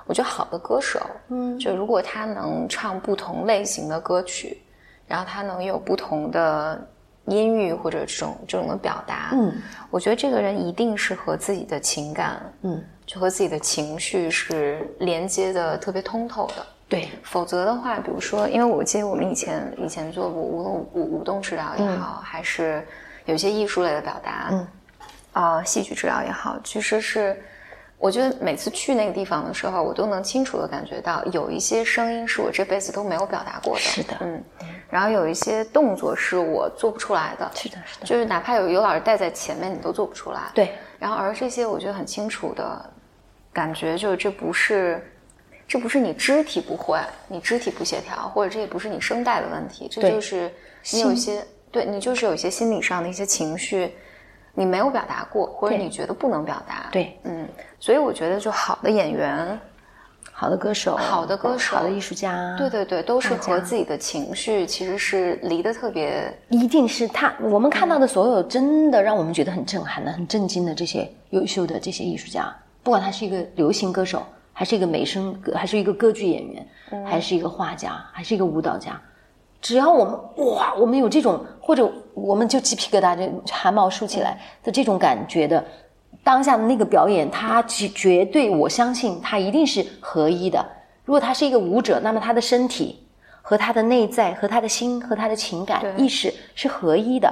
我觉得好的歌手，嗯，就如果他能唱不同类型的歌曲，然后他能有不同的。音域或者这种这种的表达，嗯，我觉得这个人一定是和自己的情感，嗯，就和自己的情绪是连接的特别通透的。对，否则的话，比如说，因为我记得我们以前以前做过无论舞舞动治疗也好，还是有些艺术类的表达，嗯，啊，戏剧治疗也好，其实是。我觉得每次去那个地方的时候，我都能清楚的感觉到有一些声音是我这辈子都没有表达过的。是的，嗯，然后有一些动作是我做不出来的。是的，是的，就是哪怕有尤老师带在前面，你都做不出来。对。然后而这些我觉得很清楚的感觉，就是这不是，这不是你肢体不会，你肢体不协调，或者这也不是你声带的问题，这就是你有一些，对你就是有一些心理上的一些情绪。你没有表达过，或者你觉得不能表达，对，嗯，所以我觉得就好的演员、好的歌手、好的歌手、好的艺术家，对对对，都是和自己的情绪其实是离得特别。一定是他，我们看到的所有真的让我们觉得很震撼的、很震惊的这些优秀的这些艺术家，不管他是一个流行歌手，还是一个美声歌，还是一个歌剧演员，还是一个画家，还是一个舞蹈家。只要我们哇，我们有这种，或者我们就鸡皮疙瘩、就汗毛竖起来的这种感觉的当下的那个表演，它绝绝对，我相信它一定是合一的。如果他是一个舞者，那么他的身体和他的内在、和他的心、和他的情感对意识是合一的，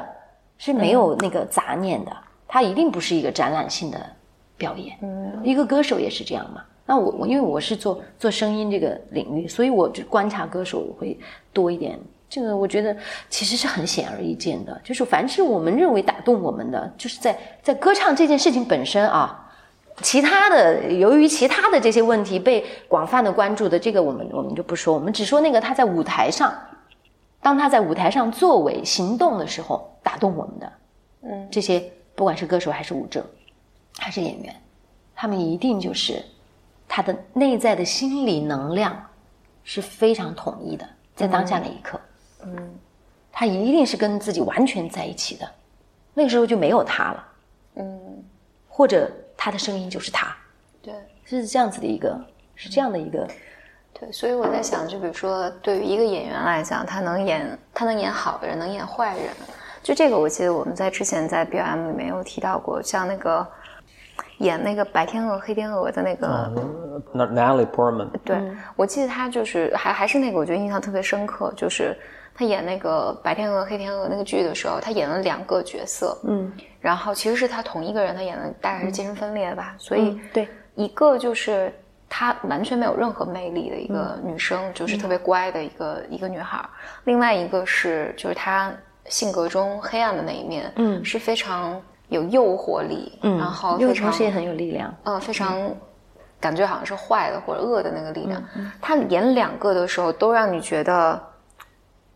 是没有那个杂念的。他一定不是一个展览性的表演。嗯一个歌手也是这样嘛。那我我因为我是做做声音这个领域，所以我就观察歌手会多一点。这个我觉得其实是很显而易见的，就是凡是我们认为打动我们的，就是在在歌唱这件事情本身啊，其他的由于其他的这些问题被广泛的关注的，这个我们我们就不说，我们只说那个他在舞台上，当他在舞台上作为行动的时候打动我们的，嗯。这些不管是歌手还是舞者，还是演员，他们一定就是他的内在的心理能量是非常统一的，在当下那一刻，嗯他一定是跟自己完全在一起的，那个时候就没有他了，嗯，或者他的声音就是他，对。是这样子的一个，是这样的一个，对，所以我在想，就比如说，对于一个演员来讲，他能演，他能演好人，能演坏人，就这个，我记得我们在之前在 BM 里面有提到过，像那个演那个白天鹅、黑天鹅的那个，那 Natalie Portman，对、我记得他就是还还是那个，我觉得印象特别深刻，就是他演那个白天鹅、黑天鹅那个剧的时候，他演了两个角色，嗯，然后其实是他同一个人，他演的大概是精神分裂吧，所以。对，一个就是她完全没有任何魅力的一个女生，就是特别乖的一个、一个女孩儿；另外一个是就是她性格中黑暗的那一面，嗯。是非常有诱惑力，嗯，然后同时也很有力量，呃非常感觉好像是坏的或者恶的那个力量。嗯她演两个的时候都让你觉得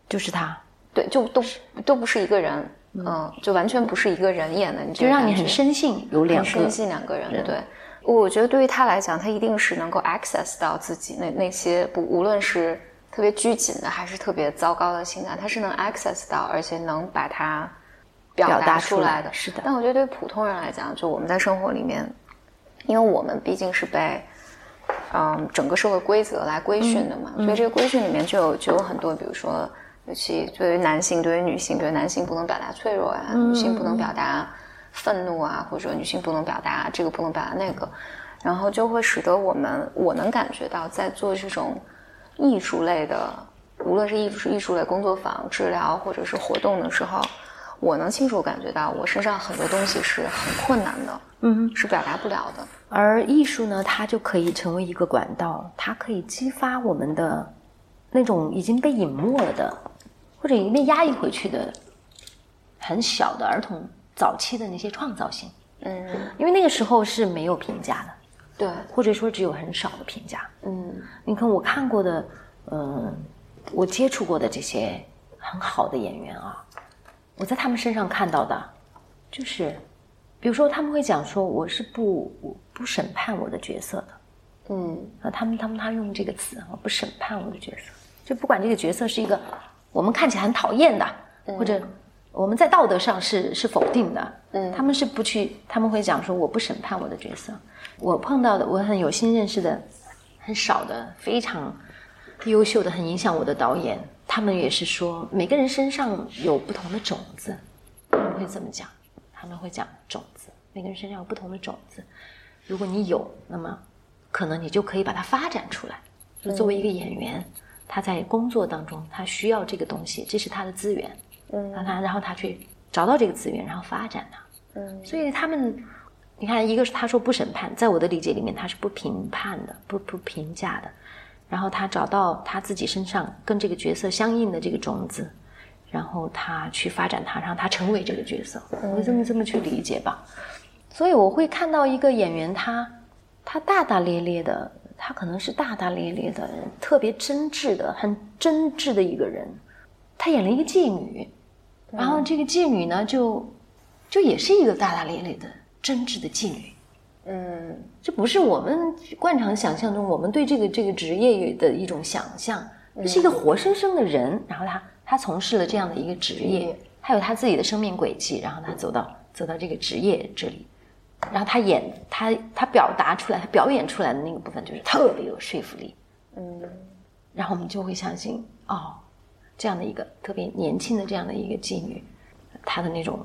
就是他，对，就都都不是一个人，嗯、就完全不是一个人演的，你就让你很深信有两深，信两个人，对。我觉得对于他来讲，他一定是能够 access 到自己那那些不无论是特别拘谨的，还是特别糟糕的情感，他是能 access 到，而且能把它表表达出出来的。来是的但我觉得对于普通人来讲，就我们在生活里面，因为我们毕竟是被嗯整个社会规则来规训的嘛，所以这个规训里面就有就有很多，比如说。尤其对于男性，对于女性，比如男性不能表达脆弱呀、女性不能表达愤怒啊，或者说女性不能表达这个，不能表达那个，然后就会使得我们，我能感觉到在做这种艺术类的，无论是艺术艺术类工作坊、治疗或者是活动的时候，我能清楚感觉到我身上很多东西是很困难的，嗯，是表达不了的。而艺术呢，它就可以成为一个管道，它可以激发我们的那种已经被隐没了的，或者已经被压抑回去的很小的儿童早期的那些创造性，嗯，因为那个时候是没有评价的，对，或者说只有很少的评价。嗯。你看我看过的，嗯、我接触过的这些很好的演员啊，我在他们身上看到的，就是，比如说他们会讲说，我是不我不审判我的角色的。嗯。啊，他们他们他用这个词啊，不审判我的角色，就不管这个角色是一个我们看起来很讨厌的，或者我们在道德上是是否定的，嗯他们是不去，他们会讲说我不审判我的角色。我碰到的，我很有幸认识的很少的非常优秀的、很影响我的导演，他们也是说每个人身上有不同的种子，他们会这么讲，他们会讲种子，每个人身上有不同的种子，如果你有，那么可能你就可以把它发展出来。就作为一个演员，他在工作当中，他需要这个东西，这是他的资源，嗯让他然后他去找到这个资源，然后发展它。嗯所以他们，你看，一个是他说不审判，在我的理解里面，他是不评判的，不不评价的。然后他找到他自己身上跟这个角色相应的这个种子，然后他去发展他，让他成为这个角色。我会这么这么去理解吧。所以我会看到一个演员他，他大大咧咧的，他可能是大大咧咧的，特别真挚的，很真挚的一个人。他演了一个妓女，然后这个妓女呢，就就也是一个大大咧咧的真挚的妓女。嗯。这不是我们惯常想象中我们对这个这个职业的一种想象，是一个活生生的人，然后他他从事了这样的一个职业，他有他自己的生命轨迹，然后他走到走到这个职业这里，然后他演他他表达出来，他表演出来的那个部分就是特别有说服力，嗯。然后我们就会相信哦，这样的一个特别年轻的这样的一个妓女，她的那种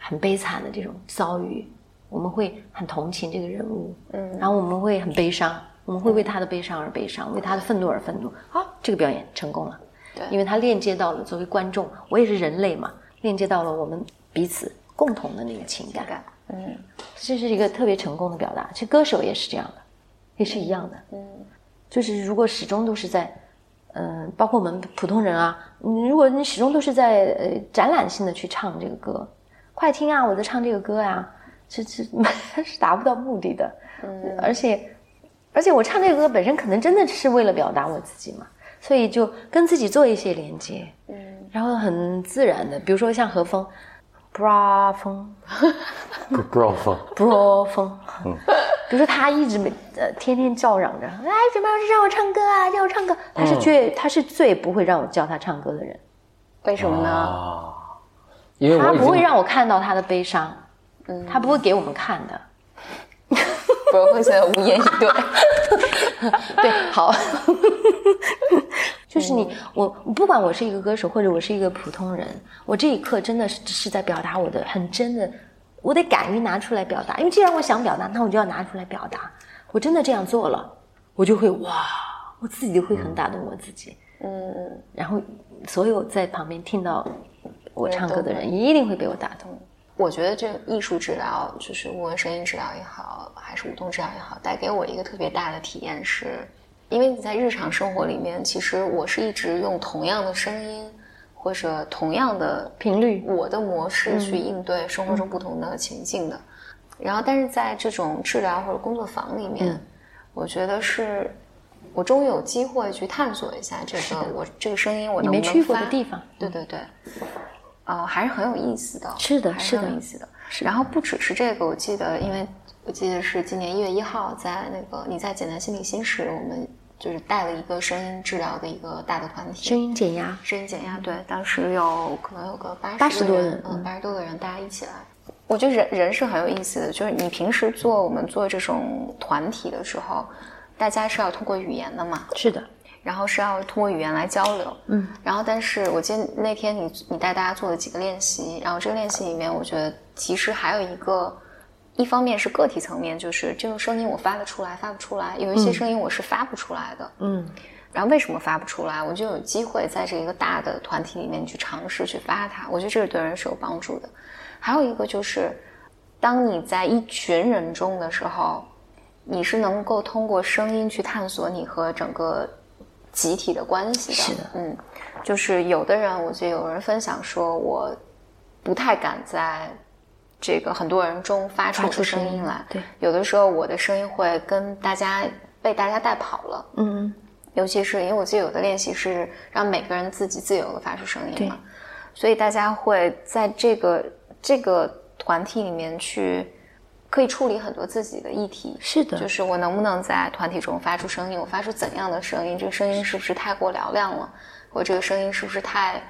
很悲惨的这种遭遇，我们会很同情这个人物，嗯，然后我们会很悲伤，我们会为他的悲伤而悲伤，为他的愤怒而愤怒。好，这个表演成功了，对。因为他链接到了作为观众，我也是人类嘛，链接到了我们彼此共同的那个情感，感，嗯这是一个特别成功的表达。其实歌手也是这样的，也是一样的，嗯就是如果始终都是在，嗯、包括我们普通人啊，你如果你始终都是在呃展览性的去唱这个歌，快听啊，我在唱这个歌呀、这这 是达不到目的的，嗯。而且而且我唱这个歌本身可能真的是为了表达我自己嘛，所以就跟自己做一些连接，嗯。然后很自然的，比如说像何峰，bra 风。，bra 风，，bra 风，比如说他一直没呃天天叫嚷着，哎，怎么让我唱歌啊，让我唱歌，他是最、他是最不会让我叫他唱歌的人，为什么呢？啊，因为他不会让我看到他的悲伤，他不会给我们看的。不会现在无言以对。对，好，就是你我不管我是一个歌手或者我是一个普通人，我这一刻真的是是在表达我的很真的，我得敢于拿出来表达，因为既然我想表达，那我就要拿出来表达。我真的这样做了，我就会哇，我自己会很打动我自己，嗯，然后所有在旁边听到我唱歌的人一定会被我打动。我觉得这个艺术治疗，就是无论声音治疗也好，还是舞动治疗也好，带给我一个特别大的体验是，因为你在日常生活里面，其实我是一直用同样的声音或者同样的频率我的模式去应对生活中不同的情境的。然后，但是在这种治疗或者工作坊里面，嗯我觉得是我终于有机会去探索一下这个我这个声音我能不能你没去过的地方对对对，呃，还是很有意思的。是的还是是的很有意思的。然后不只是这个，我记得，因为我记得是今年一月一号，在那个你在简单心理新时，我们就是带了一个声音治疗的一个大的团体，声音减压，声音减压，对，当时有可能有个八80十多人嗯，八十多个人，大家一起来。我觉得人人是很有意思的，就是你平时做我们做这种团体的时候，大家是要通过语言的嘛，是的，然后是要通过语言来交流，嗯，然后但是我记得那天你你带大家做了几个练习，然后这个练习里面，我觉得其实还有一个，一方面是个体层面，就是这种声音我发得出来，发不出来，有一些声音我是发不出来的，嗯，然后为什么发不出来？我就有机会在这一个大的团体里面去尝试去发它，我觉得这个对人是有帮助的。还有一个就是，当你在一群人中的时候，你是能够通过声音去探索你和整个集体的关系的。是的嗯，就是有的人，我记得有人分享说，我不太敢在这个很多人中发出声音来。对，有的时候我的声音会跟大家被大家带跑了。嗯，尤其是因为我记得有的练习是让每个人自己自由的发出声音嘛，所以大家会在这个这个团体里面去可以处理很多自己的议题。是的，就是我能不能在团体中发出声音？我发出怎样的声音？这个声音是不是太过嘹亮了？或者这个声音是不是太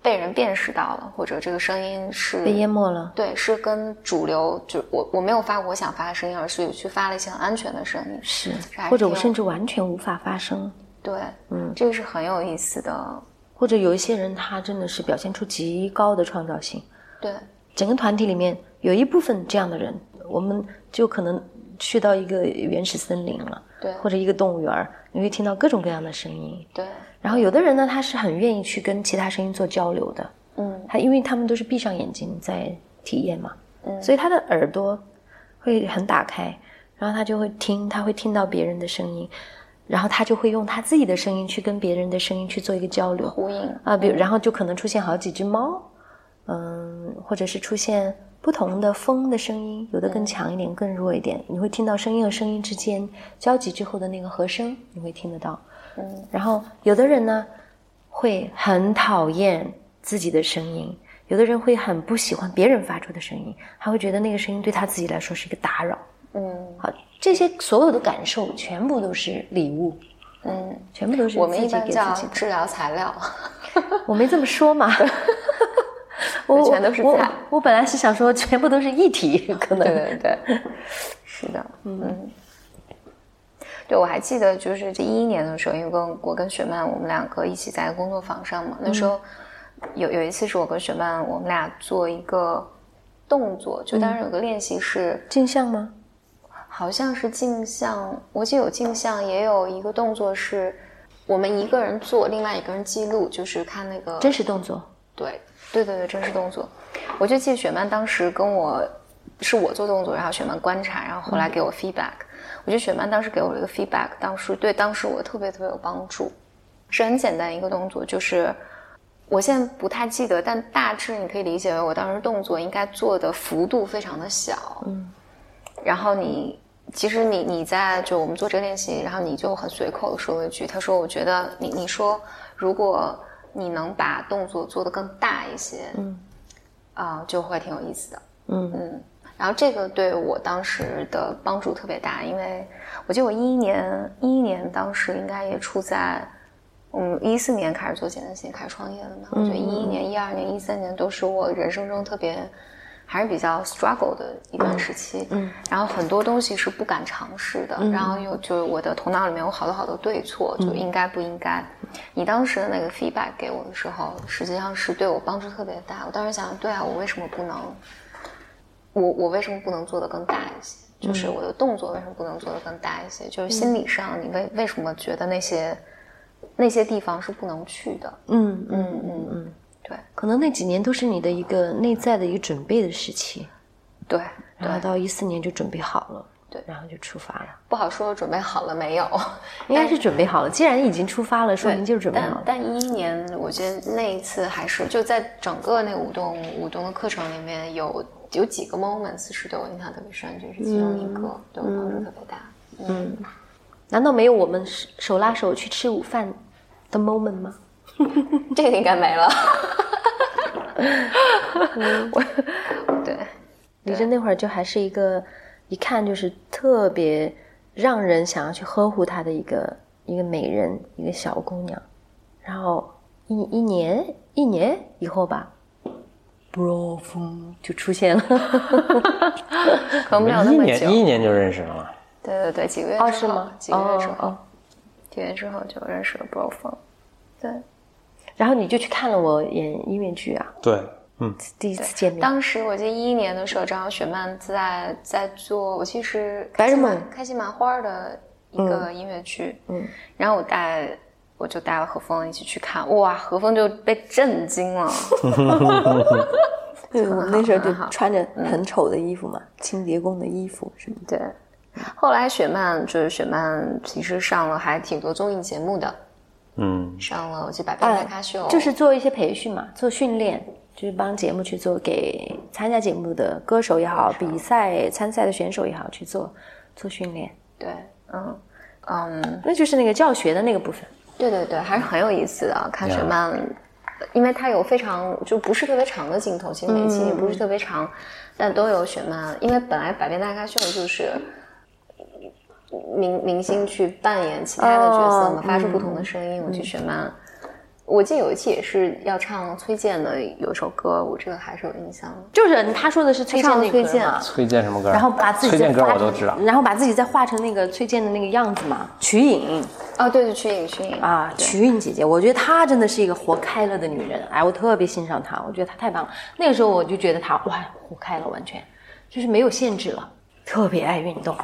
被人辨识到了？或者这个声音是被淹没了。对，是跟主流就我我没有发我想发的声音，而是去发了一些很安全的声音。是或者我甚至完全无法发声，对，嗯，这个是很有意思的。或者有一些人他真的是表现出极高的创造性。对，整个团体里面有一部分这样的人，我们就可能去到一个原始森林了，对或者一个动物园儿，你会听到各种各样的声音。对，然后有的人呢，他是很愿意去跟其他声音做交流的，嗯他因为他们都是闭上眼睛在体验嘛，嗯所以他的耳朵会很打开，然后他就会听，他会听到别人的声音，然后他就会用他自己的声音去跟别人的声音去做一个交流呼应。啊，比如然后就可能出现好几只猫，嗯，或者是出现不同的风的声音，有的更强一点，更弱一点，你会听到声音和声音之间交集之后的那个和声，你会听得到。嗯，然后有的人呢，会很讨厌自己的声音，有的人会很不喜欢别人发出的声音，还会觉得那个声音对他自己来说是一个打扰。嗯好，这些所有的感受全部都是礼物，嗯，全部都是我们自己一般叫给自己。治疗材料。我没这么说嘛，我全都是我菜我本来是想说全部都是一体，可能对对对，是的，嗯。对，我还记得，就是这一一年的时候，因为跟我跟雪曼，我们两个一起在工作坊上嘛。那时候有有一次是我跟雪曼，我们俩做一个动作，就当时有个练习是，镜像吗？好像是镜像，我记得有镜像，也有一个动作是我们一个人做，另外一个人记录，就是看那个真实动作。对对对对，真实动作。我就记得雪曼当时跟我是我做动作，然后雪曼观察，然后后来给我 feedback。我觉得雪曼当时给我了一个 feedback，当时对当时我特别特别有帮助。是很简单一个动作，就是我现在不太记得，但大致你可以理解为我当时动作应该做的幅度非常的小。嗯，然后你其实你你在就我们做这个练习，然后你就很随口的说了一句，他说我觉得你你说如果你能把动作做得更大一些，嗯，啊就会挺有意思的。嗯嗯，然后这个对我当时的帮助特别大，因为我记得我一一年一一年当时应该也处在。嗯，一四年开始做简单型，开始创业的嘛。我觉得一一年、一二年、一三年都是我人生中特别还是比较 struggle 的一段时期。嗯，然后很多东西是不敢尝试的，然后又就是我的头脑里面有好多好多对错，就应该不应该。你当时的那个 feedback 给我的时候，实际上是对我帮助特别大。我当时想，对啊，我为什么不能？我我为什么不能做的更大一些？就是我的动作为什么不能做的更大一些？就是心理上，你为为什么觉得那些？那些地方是不能去的。嗯嗯嗯嗯，对，可能那几年都是你的一个内在的一个准备的时期。对，然后到一四年就准备好了。对，然后就出发了。不好说准备好了没有，应该是准备好了。既然已经出发了，说明就是准备好了。但一一年，我觉得那一次还是就在整个那舞动舞动的课程里面有有几个 moments 是对我印象特别深，就是其中一个对我帮助特别大。嗯。难道没有我们手拉手去吃午饭的 moment 吗？这个应该没了。我对李真那会儿就还是一个一看就是特别让人想要去呵护她的一个一个美人，一个小姑娘。然后一一年一年以后吧，bro 风就出现了。可没有那么久，一年就认识了吗？对对对，几个月哦是吗？几个月之后，几个月之后就认识了 Bro 风，对，然后你就去看了我演音乐剧啊？对，嗯，第一次见面。当时我记得一一年的时候，正好雪漫在在做，我其实《白日梦》开心麻花的一个音乐剧，嗯，然后我带我就带了何峰一起去看，哇，何峰就被震惊了。对，我们那时候就穿着很丑的衣服嘛，清洁工的衣服什么对。后来雪曼就是雪曼，其实上了还挺多综艺节目的，嗯，上了我记得《百变大咖秀》，就是做一些培训嘛，做训练，就是帮节目去做，给参加节目的歌手也好，比赛参赛的选手也好去做做训练。对，嗯嗯，那就是那个教学的那个部分。对对对，还是很有意思的。看雪漫，因为它有非常就不是特别长的镜头，其实每期也不是特别长，但都有雪漫。因为本来《百变大咖秀》就是。明明星去扮演其他的角色嘛，发出不同的声音。我去选曼，我记得有一期也是要唱崔健的有一首歌，我这个还是有印象的。就是他说的是崔健的崔健，崔健什么歌？然后把自己崔健歌我都知道，然后把自己再画成那个崔健的那个样子嘛。瞿颖啊，对对，瞿颖瞿颖啊，瞿颖姐姐，我觉得她真的是一个活开了的女人。哎，我特别欣赏她，我觉得她太棒了。那个时候我就觉得她哇，活开了，完全就是没有限制了，特别爱运动。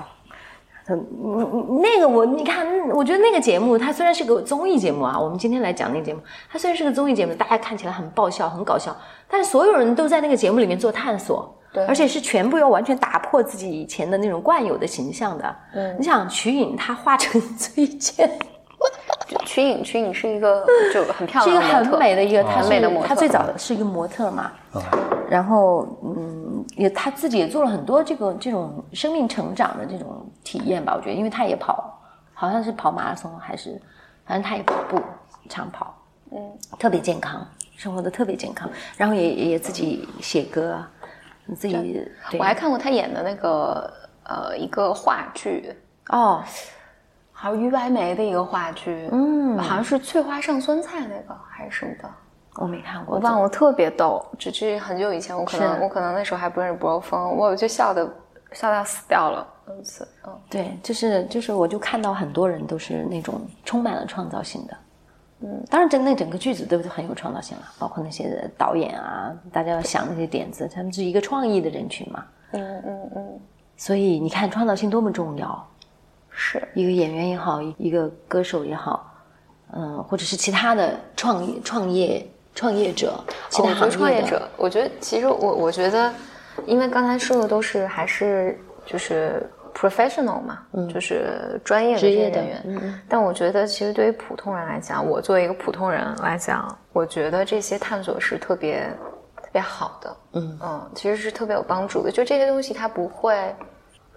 嗯，那个我你看，我觉得那个节目它虽然是个综艺节目啊，我们今天来讲那个节目，它虽然是个综艺节目，大家看起来很爆笑、很搞笑，但是所有人都在那个节目里面做探索，对，而且是全部要完全打破自己以前的那种惯有的形象的。嗯，你想瞿颖她化成 崔健，瞿颖瞿颖是一个 就很漂亮，是一个很美的一个，很美的模特，她最早是一个模特嘛，然后嗯。也她自己也做了很多这个这种生命成长的这种体验吧，我觉得，因为她也跑，好像是跑马拉松还是，反正她也跑步长跑，嗯，特别健康，生活的特别健康，然后也也自己写歌，你自己。我还看过她演的那个呃一个话剧哦，好像于白眉的一个话剧，嗯，好像是翠花上酸菜那个还是什么的。我没看过，我忘了，特别逗，只是很久以前，我可能我可能那时候还不认识博峰，我就笑的笑到死掉了那次。嗯，对，就是就是，我就看到很多人都是那种充满了创造性的，嗯，当然，整那整个剧组都很有创造性了，包括那些导演啊，大家要想那些点子，他们是一个创意的人群嘛。嗯嗯嗯，所以你看，创造性多么重要。是一个演员也好，一个歌手也好，嗯，或者是其他的创业创业创业者，其他哦我觉行业的得创业者，我觉得其实我我觉得，因为刚才说的都是还是就是 professional 嘛，就是专业的职业的这些人员。但我觉得，其实对于普通人来讲，我作为一个普通人来讲，我觉得这些探索是特别特别好的。嗯嗯，其实是特别有帮助的。就这些东西，它不会，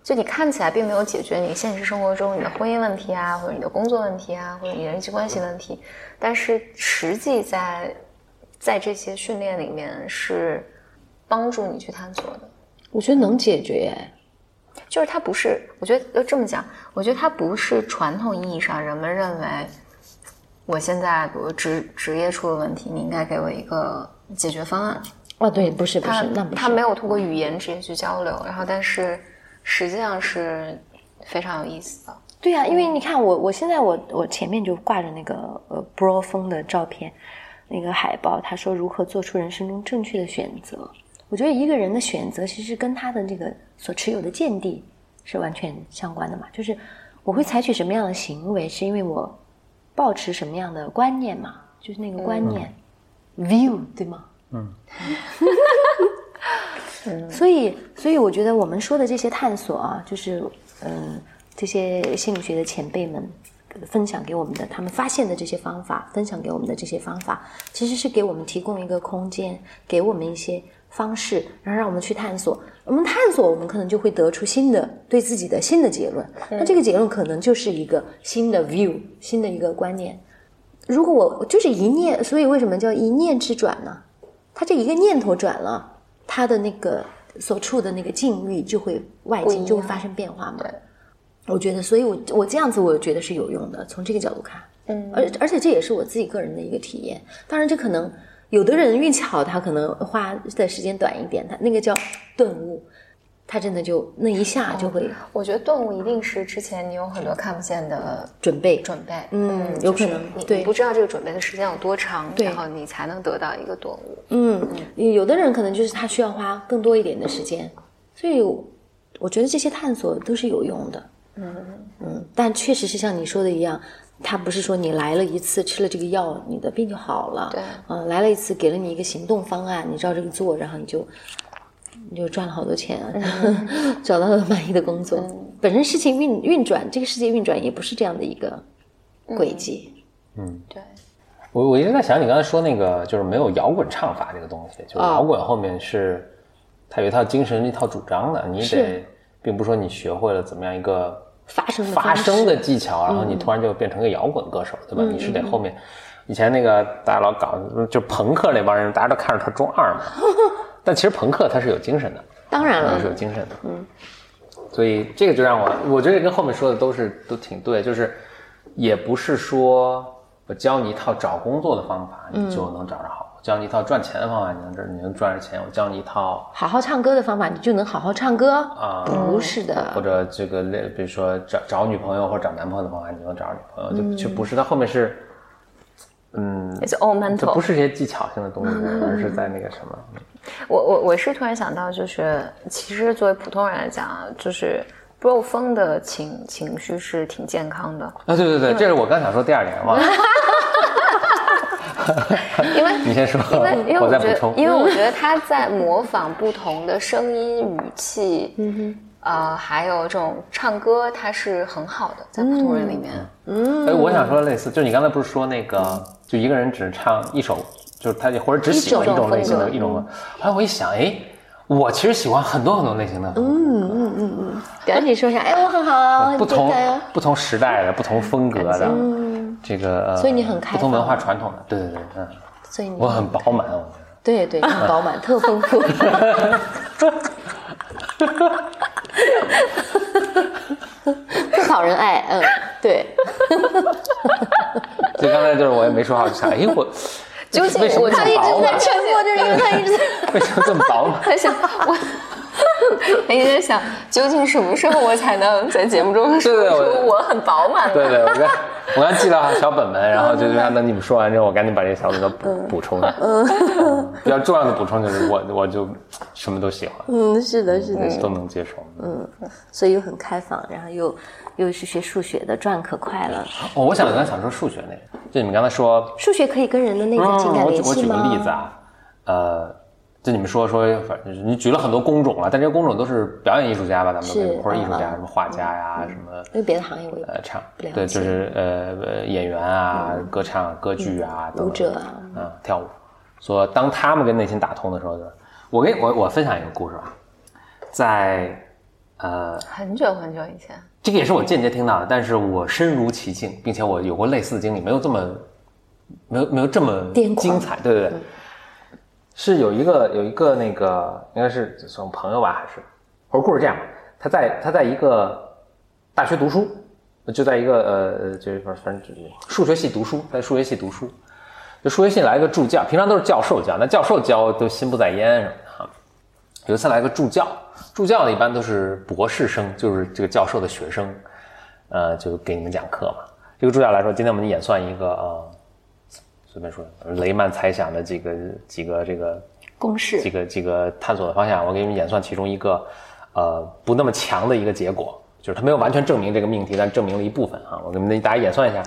就你看起来并没有解决你现实生活中你的婚姻问题啊，或者你的工作问题啊，或者你人际关系问题，但是实际在在这些训练里面是帮助你去探索的。我觉得能解决。就是它不是，我觉得要这么讲，我觉得它不是传统意义上人们认为，我现在比如职职业出了问题，你应该给我一个解决方案。哦，对，不是不他是，那不是。他没有通过语言直接去交流，然后但是实际上是非常有意思的。对呀、因为你看我，我现在我我前面就挂着那个呃 bro 风的照片，那个海报，他说如何做出人生中正确的选择。我觉得一个人的选择其实跟他的这个所持有的见地是完全相关的嘛，就是我会采取什么样的行为，是因为我抱持什么样的观念嘛，就是那个观念、view 对吗？嗯，所以所以我觉得我们说的这些探索啊，就是嗯，这些心理学的前辈们分享给我们的，他们发现的这些方法，分享给我们的这些方法，其实是给我们提供一个空间，给我们一些方式，然后让我们去探索。我们探索，我们可能就会得出新的对自己的新的结论。那这个结论可能就是一个新的 view，新的一个观念。如果我就是一念，所以为什么叫一念之转呢？他这一个念头转了，他的那个所处的那个境遇就会外境就会发生变化嘛。对，我觉得，所以我我这样子，我觉得是有用的。从这个角度看，嗯而而且这也是我自己个人的一个体验。当然，这可能有的人运气好，他可能花的时间短一点，他那个叫顿悟，他真的就那一下就会我觉得顿悟一定是之前你有很多看不见的准备。准备，嗯就是有可能你你不知道这个准备的时间有多长，然后你才能得到一个顿悟。嗯，有的人可能就是他需要花更多一点的时间，所以我觉得这些探索都是有用的。嗯嗯，但确实是像你说的一样，他不是说你来了一次吃了这个药，你的病就好了。对嗯，来了一次给了你一个行动方案，你照这个做，然后你就你就赚了好多钱啊，找到了满意的工作。本身事情运运转，这个世界运转也不是这样的一个轨迹。嗯。对，我我一直在想，你刚才说那个就是没有摇滚唱法这个东西，就是哦。摇滚后面是它有一套精神、一套主张的，你得并不是说你学会了怎么样一个发声发声的技巧，然后你突然就变成个摇滚歌手，对吧？你是得后面，以前那个大家老搞就朋克那帮人，大家都看着他中二嘛，但其实朋克它是有精神的，当然了它是，有精神的，嗯，所以这个就让我，我觉得跟后面说的都是都挺对，就是也不是说我教你一套找工作的方法，你就能找着好；我教你一套赚钱的方法，你能这你能赚着钱；我教你一套好好唱歌的方法，你就能好好唱歌啊不是的，或者这个类，比如说找找女朋友或者找男朋友的方法，你就能找着女朋友，就就不是它后面是，嗯，It's all mental。不是这些技巧性的东西，而是在那个什么，我我我是突然想到，就是其实作为普通人来讲，就是 bro 风的情情绪是挺健康的，啊，对对对，这是我刚想说第二点，嘛，因为你先说，因为因为我我觉得因为我觉得他在模仿不同的声音语气，嗯哼，呃，还有这种唱歌，它是很好的，在普通人里面，嗯哎，我想说类似，就是你刚才不是说那个，就一个人只唱一首，就是他或者只喜欢一种类型的一种，后来我一想，哎，我其实喜欢很多很多类型的嗯嗯嗯嗯，赶紧说一下，哎，我很好啊，不同不同时代的、不同风格的，嗯这个，呃所以你很开不同文化传统的，对对对，嗯，所以你我很饱满，我觉得。对对，很饱满，特丰富。特讨人爱，嗯，对，所以刚才就是我也没说话，我就想，哎，我究竟他一直在？沉默，就是因为他一直在。为什么这么饱满？在想我，我 一直在想，究竟什么时候我才能在节目中说出我很饱满呢？对对，我刚我刚记了小本本，然后就让等你们说完之后，我赶紧把这些小本本补补充上。嗯，比较重要的补充就是我我就什么都喜欢，嗯，是的，是的，都能接受。嗯所以又很开放，然后又又是学数学的，转可快了。哦，我想刚才想说数学那个，就你们刚才说数学可以跟人的那个情感我联系吗？举我举个例子啊，呃，就你们说说，反正你举了很多工种了，但这些工种都是表演艺术家吧？咱们是或者艺术家，什么画家呀，什么因为别的行业我也呃唱不了，对，就是呃呃演员啊，歌唱、歌剧啊，舞者啊，嗯，跳舞。说当他们跟内心打通的时候，就我给我我分享一个故事吧，在呃很久很久以前，这个也是我间接听到的，但是我身如其境，并且我有过类似的经历，没有这么没有没有这么精彩。对对对，是有一个有一个那个应该是算朋友吧，还是或者故事这样，他在他在一个大学读书，就在一个呃就是反正就是数学系读书，在数学系读书，就数学系来一个助教，平常都是教授教，那教授教都心不在焉什么的哈。有一次来个助教，助教呢一般都是博士生，就是这个教授的学生，呃，就给你们讲课嘛。这个助教来说，今天我们演算一个呃，随便说雷曼猜想的几个几个这个公式几个几个探索的方向，我给你们演算其中一个呃不那么强的一个结果，就是他没有完全证明这个命题，但证明了一部分啊。我给你们大家演算一下。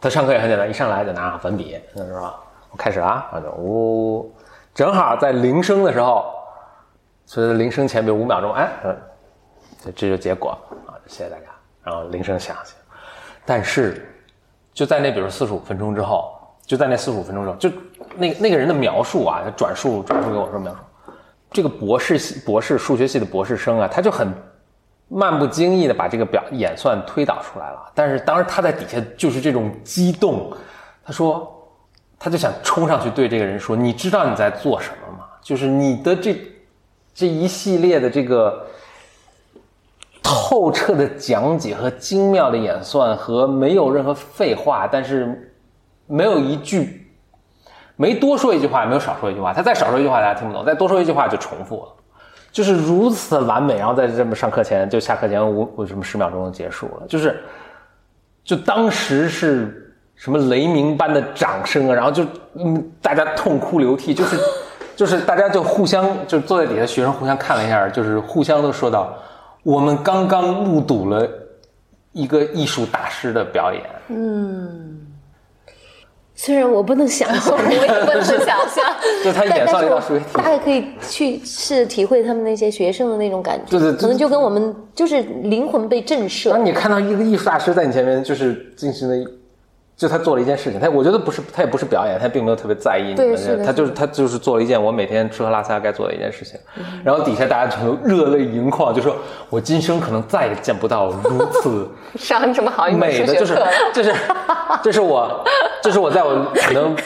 他上课也很简单，一上来就拿粉笔，是吧？我开始了啊，然后就呜，正好在铃声的时候，所以铃声前面五秒钟，哎，嗯，这这就结果啊，谢谢大家。然后铃声响起，但是就在那比如四十五分钟之后，就在那四十五分钟之后，就那那个人的描述啊，他转述转述给我说描述，这个博士系博士数学系的博士生啊，他就很漫不经意的把这个表演算推导出来了。但是当时他在底下就是这种激动，他说，他就想冲上去对这个人说：“你知道你在做什么吗？就是你的这这一系列的这个透彻的讲解和精妙的演算和没有任何废话，但是没有一句。”没多说一句话，也没有少说一句话。他再少说一句话，大家听不懂；再多说一句话，就重复了。就是如此完美，然后在这么上课前，就下课前五五什么十秒钟结束了，就是，就当时是什么雷鸣般的掌声啊，然后就嗯大家痛哭流涕，就是就是大家就互相就坐在底下，学生互相看了一下，就是互相都说到，我们刚刚目睹了一个艺术大师的表演，嗯虽然我不能想象，我也不能想象。就他演算了一道数学题大。概可以去试体会他们那些学生的那种感觉，对对对可能就跟我们就是灵魂被震慑当。你看到一个艺术大师在你前面，就是进行了，就他做了一件事情，他我觉得不是，他也不是表演，他并没有特别在意你他就是他就是做了一件我每天吃喝拉撒该做的一件事情，嗯。然后底下大家全都热泪盈眶，就说我今生可能再也见不到如此 上这么好美的，就是数学课，这是这是我这是我在我可能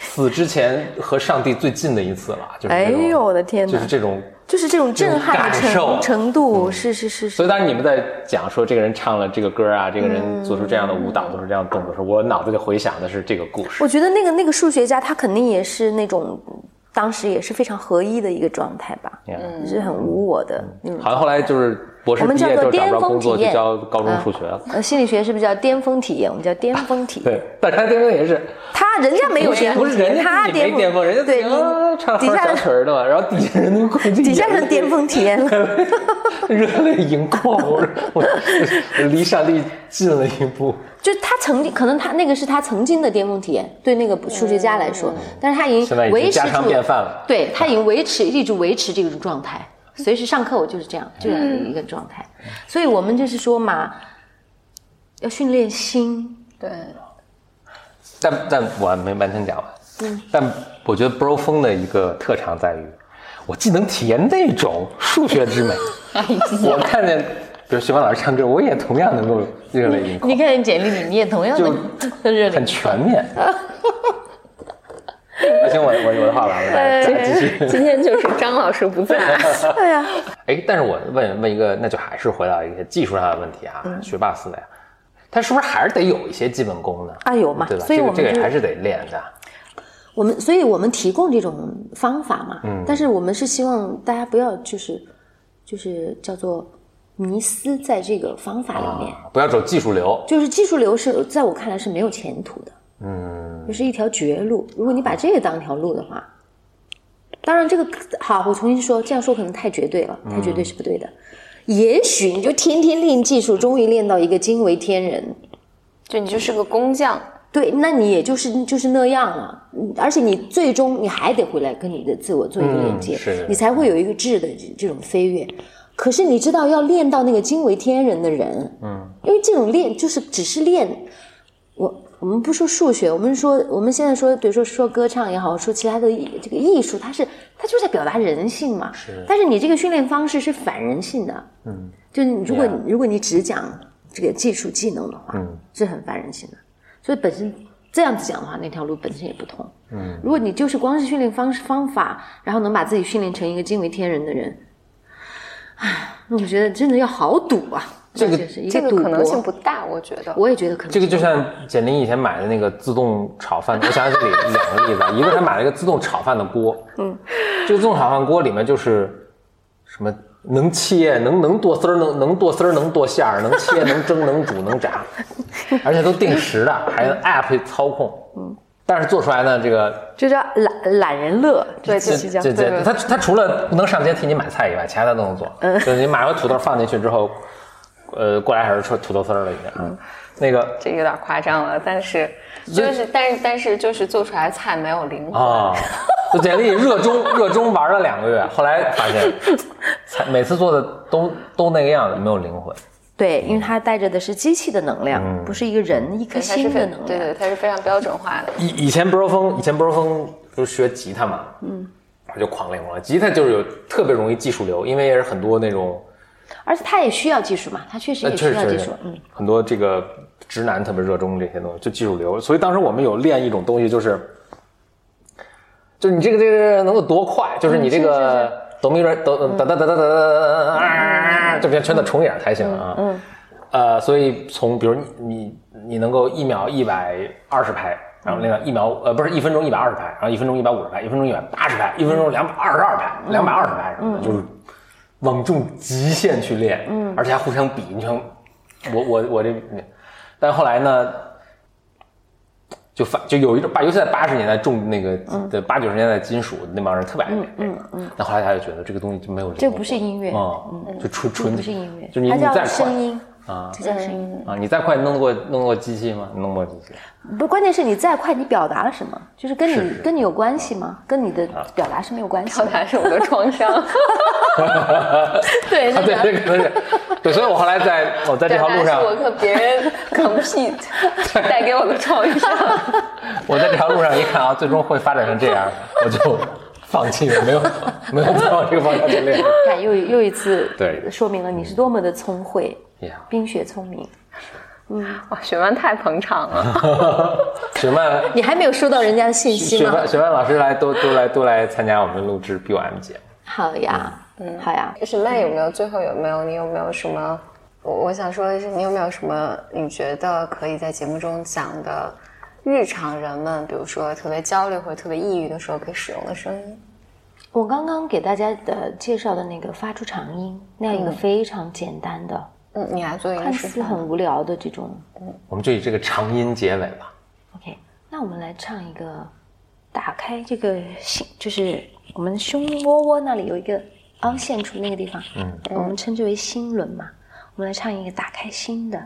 死之前和上帝最近的一次了，就是哎呦我的天哪。就是这种。就是这种震撼的程程度，是是是是，所以当你们在讲说这个人唱了这个歌啊，这个人做出这样的舞蹈，做出这样的动作的时候，我脑子里回想的是这个故事。我觉得那个那个数学家他肯定也是那种，当时也是非常合一的一个状态吧，是很无我的嗯。好像后来就是博士我们毕业之后找不叫做巅着工作，就峰体验教高中数学了。呃，心理学是不是叫巅峰体验？我们叫巅峰体验。对，但他巅峰也是，他人家没有巅峰体验，不是人家他自己没巅峰，人家对底下人曲儿的嘛，然后底下人都估计底下人巅峰体验了。热泪盈眶，我说我我离上帝近了一步。就他曾经，可能他那个是他曾经的巅峰体验，对那个数学家来说，但是他已经经维持家常住便饭了对他已经维持一直维持这种状态，随时上课我就是这样这样的一个状态，所以我们就是说嘛，要训练心，对，但但我没完全讲完。嗯，但我觉得 Bro 风的一个特长在于，我既能体验那种数学之美，我看见比如徐帆老师唱歌，我也同样能够热泪盈眶，你看你简历里，你也同样就的热很全面。那行，我我我的话完了，大家继续。今天就是张老师不在，哎呀，哎，但是我问问一个，那就还是回到一个技术上的问题啊，嗯学霸思维，他是不是还是得有一些基本功呢？啊有嘛对吧？所以这个我们这个还是得练的。我们，所以我们提供这种方法嘛，嗯，但是我们是希望大家不要就是就是叫做迷思在这个方法里面。啊，不要走技术流。就是技术流是在我看来是没有前途的，嗯，就是一条绝路。如果你把这个当一条路的话，当然这个好，我重新说，这样说可能太绝对了，太绝对是不对的。也许你就天天练技术，终于练到一个惊为天人，就你就是个工匠，对，那你也就是就是那样了。嗯而且你最终你还得回来跟你的自我做一个连接，嗯你才会有一个质的这这种飞跃。可是你知道，要练到那个惊为天人的人，嗯，因为这种练就是只是练。我我们不说数学，我们说我们现在说，比如说说歌唱也好，说其他的这个艺术，它是它就是在表达人性嘛。是。但是你这个训练方式是反人性的，嗯，就是你如果如果你只讲这个技术技能的话，嗯是很反人性的。所以本身这样子讲的话，那条路本身也不通。嗯，如果你就是光是训练方式方法，然后能把自己训练成一个惊为天人的人，唉，那我觉得真的要好赌啊！这个这个可能性不大，我觉得。我也觉得可能这个就像简历以前买的那个自动炒饭，我想想这里两个例子，啊，一个他买了一个自动炒饭的锅，嗯，这个自动炒饭锅里面就是什么能切，能能剁丝儿，能能剁丝儿，能剁馅儿，能切，能蒸，能煮，能炸，而且都定时的，还有 app 操控，嗯，但是做出来呢，这个这叫懒懒人乐，对这这叫这这它它除了不能上街替你买菜以外，其他的都能做。嗯就是你买回土豆放进去之后，呃，过来还是吃土豆丝儿了已经。嗯，那个这有点夸张了，但是就是，但是但是就是做出来的菜没有灵魂。啊，就简历热衷热衷玩了两个月，后来发现，菜每次做的都都那个样子，没有灵魂。对，因为它带着的是机器的能量，不是一个人一颗心的能量。对对，它是非常标准化的。以以前波尔峰，以前波尔峰不是学吉他嘛，嗯，我就狂练狂练。吉他就是有特别容易技术流，因为也是很多那种而且它也需要技术嘛，它确实呃，也确实确实需要技术。嗯，很多这个直男特别热衷这些东西，就技术流。所以当时我们有练一种东西，就是，就是你这个这个能有多快，就是你这个哆咪瑞哆哒哒哒哒哒哒啊，这边全得重一点才行啊。嗯。呃，所以从比如你你你能够一秒一百二十拍，然后另外一秒呃不是一分钟一百二十拍，然后一分钟一百五十拍，一分钟一百八十拍，一分钟两百二十二拍，两百二十拍什么的，就是往重极限去练，嗯，而且还互相比，你像我我我这，但后来呢，就反就有一种把，尤其在八十年代重那个的八九十年代金属那帮人特别爱练这个，嗯但后来他就觉得这个东西就没有这不是音乐。嗯，就纯纯不是音乐，就你你再快声音，啊这叫声音。啊，你再快弄得过弄得过机器吗？弄不过机器，不，关键是你再快，你表达了什么？就是跟你是是跟你有关系吗？跟你的表达是没有关系表。达是我的创伤，对，啊对对可能是，对，所以我后来在我在这条路上我和别人 compete 带给我的创伤。我在这条路上一看啊，最终会发展成这样，我就放弃了，没有没有再往这个方向去练。看又又一次对说明了你是多么的聪慧，呀，冰雪聪明。嗯哇，雪曼太捧场了。雪曼，你还没有收到人家的信息吗雪曼，？雪曼老师来都都来都来参加我们录制 BOM 节目。好呀，嗯，好呀。雪曼有没有最后有没有你有没有什么？我我想说的是，你有没有什么你觉得可以在节目中讲的日常人们，比如说特别焦虑或者特别抑郁的时候可以使用的声音？我刚刚给大家的介绍的那个发出长音，那样一个非常简单的、嗯，你来做一看个示范。似很无聊的这种我们就以这个长音结尾吧。OK，那我们来唱一个，打开这个心，就是我们胸窝窝那里有一个凹陷处那个地方，嗯，我们称之为心轮嘛。我们来唱一个打开心的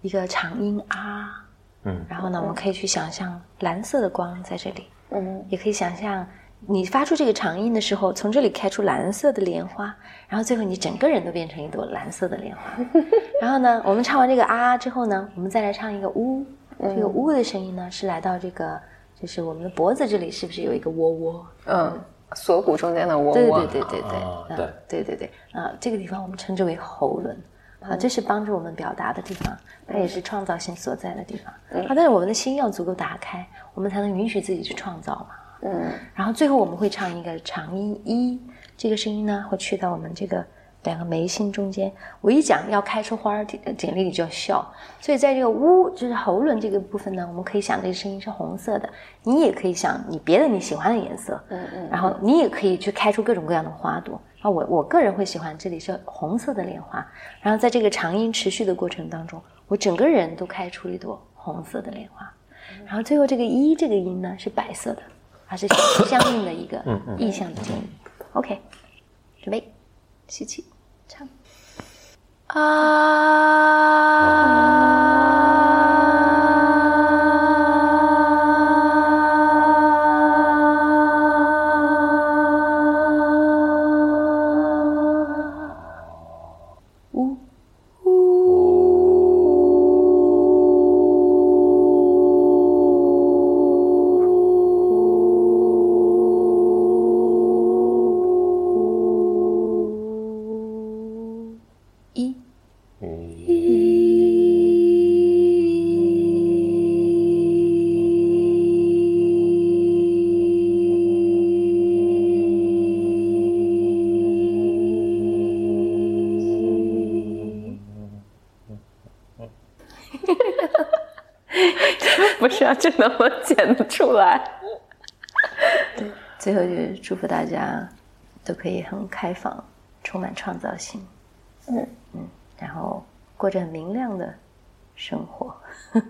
一个长音啊，嗯，然后呢，我们可以去想象蓝色的光在这里，嗯，也可以想象你发出这个长音的时候，从这里开出蓝色的莲花，然后最后你整个人都变成一朵蓝色的莲花。然后呢，我们唱完这个啊之后呢，我们再来唱一个呜，这个呜的声音呢是来到这个，就是我们的脖子这里是不是有一个窝窝？嗯，锁骨中间的窝窝。对对对对对，嗯啊对对对对啊，这个地方我们称之为喉轮。啊，这是帮助我们表达的地方，它也是创造性所在的地方。啊，但是我们的心要足够打开，我们才能允许自己去创造嘛。嗯然后最后我们会唱一个长音一，这个声音呢会去到我们这个两个眉心中间。我一讲要开出花儿，简简历里就要笑。所以在这个呜，就是喉轮这个部分呢，我们可以想这个声音是红色的，你也可以想你别的你喜欢的颜色，嗯嗯，然后你也可以去开出各种各样的花朵。啊，我我个人会喜欢这里是红色的莲花，然后在这个长音持续的过程当中，我整个人都开出了一朵红色的莲花，然后最后这个一这个音呢是白色的，它是 相应的一个意向的建议。OK，准备，吸气，唱。啊，不是啊，这能不能剪得出来？最后就是祝福大家都可以很开放，充满创造性，嗯嗯，然后过着很明亮的生活。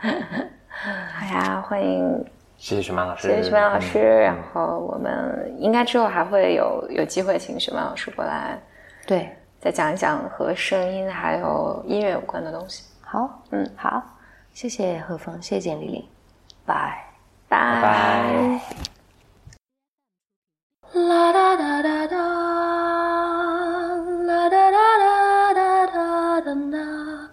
好呀，欢迎谢谢徐曼老师，谢谢徐曼老师。然后我们应该之后还会有有机会请徐曼老师过来，对，再讲一讲和声音还有音乐有关的东西。好，嗯，好，谢谢何峰谢谢李玲。拜拜。啦。